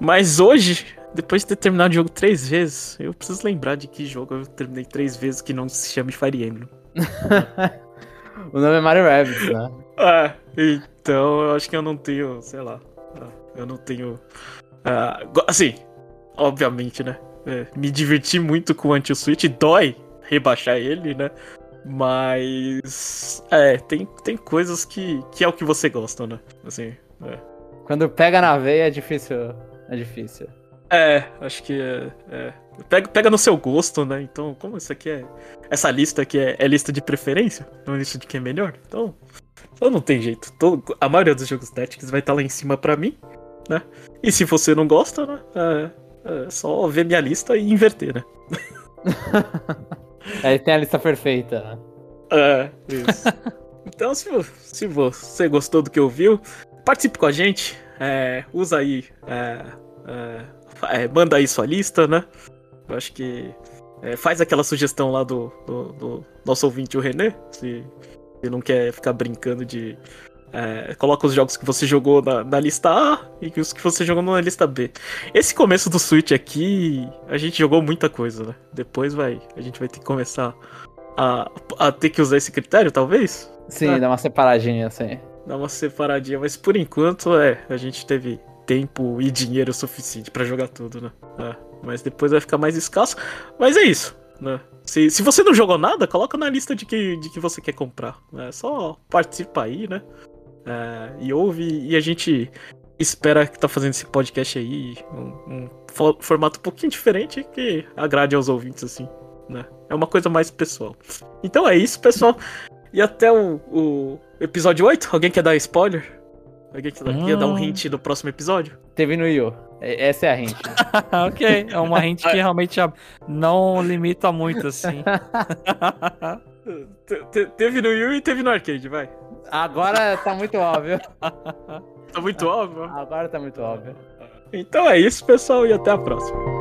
Mas hoje, depois de ter terminado o jogo três vezes, eu preciso lembrar de que jogo eu terminei três vezes que não se chama Fire Emblem. o nome é Mario Rabbids, né? É, então eu acho que eu não tenho, sei lá. ah, Eu não tenho. ah, assim, obviamente, né? é, me diverti muito com o Anti-Switch, dói rebaixar ele, né? Mas. É, tem, tem coisas que, que é o que você gosta, né? Assim. É, Quando pega na veia é difícil. É difícil. É, acho que é, é. pega, pega no seu gosto, né? Então, como isso aqui é. Essa lista aqui é, é lista de preferência, não é lista de quem é melhor. Então, então não tem jeito. A maioria dos jogos Tactics vai estar lá em cima pra mim, né? E se você não gosta, né? É, é só ver minha lista e inverter, né? Aí tem a lista perfeita, né? É, isso. então, se, se você gostou do que ouviu, participe com a gente. é, usa aí. é, é, é, manda aí sua lista, né? Eu acho que. é, faz aquela sugestão lá do, do- do nosso ouvinte, o René. Se, se não quer ficar brincando de. é, coloca os jogos que você jogou na, na lista A e os que você jogou na lista B. Esse começo do Switch aqui, a gente jogou muita coisa, né? Depois vai. A gente vai ter que começar a, a ter que usar esse critério, talvez? Sim, É. dá uma separadinha assim. Dar uma separadinha, mas por enquanto, é, a gente teve tempo e dinheiro suficiente pra jogar tudo, né? É, mas depois vai ficar mais escasso. Mas é isso, né? Se, se você não jogou nada, coloca na lista de que, de que você quer comprar. Né? Só participa aí, né? É, e ouve, e a gente espera que tá fazendo esse podcast aí, um, um fo- formato um pouquinho diferente que agrade aos ouvintes, assim, né? É uma coisa mais pessoal. Então é isso, pessoal. E até o, o episódio 8? Alguém quer dar spoiler? Alguém quer, quer dar um Hum. hint do próximo episódio? Teve no Yu. Essa é a hint. ok, é uma hint que realmente já não limita muito, assim. Te- te- teve no Wii e teve no arcade, vai. Agora tá muito óbvio. Tá muito óbvio. Agora tá muito óbvio. Então é isso, pessoal, e até a próxima.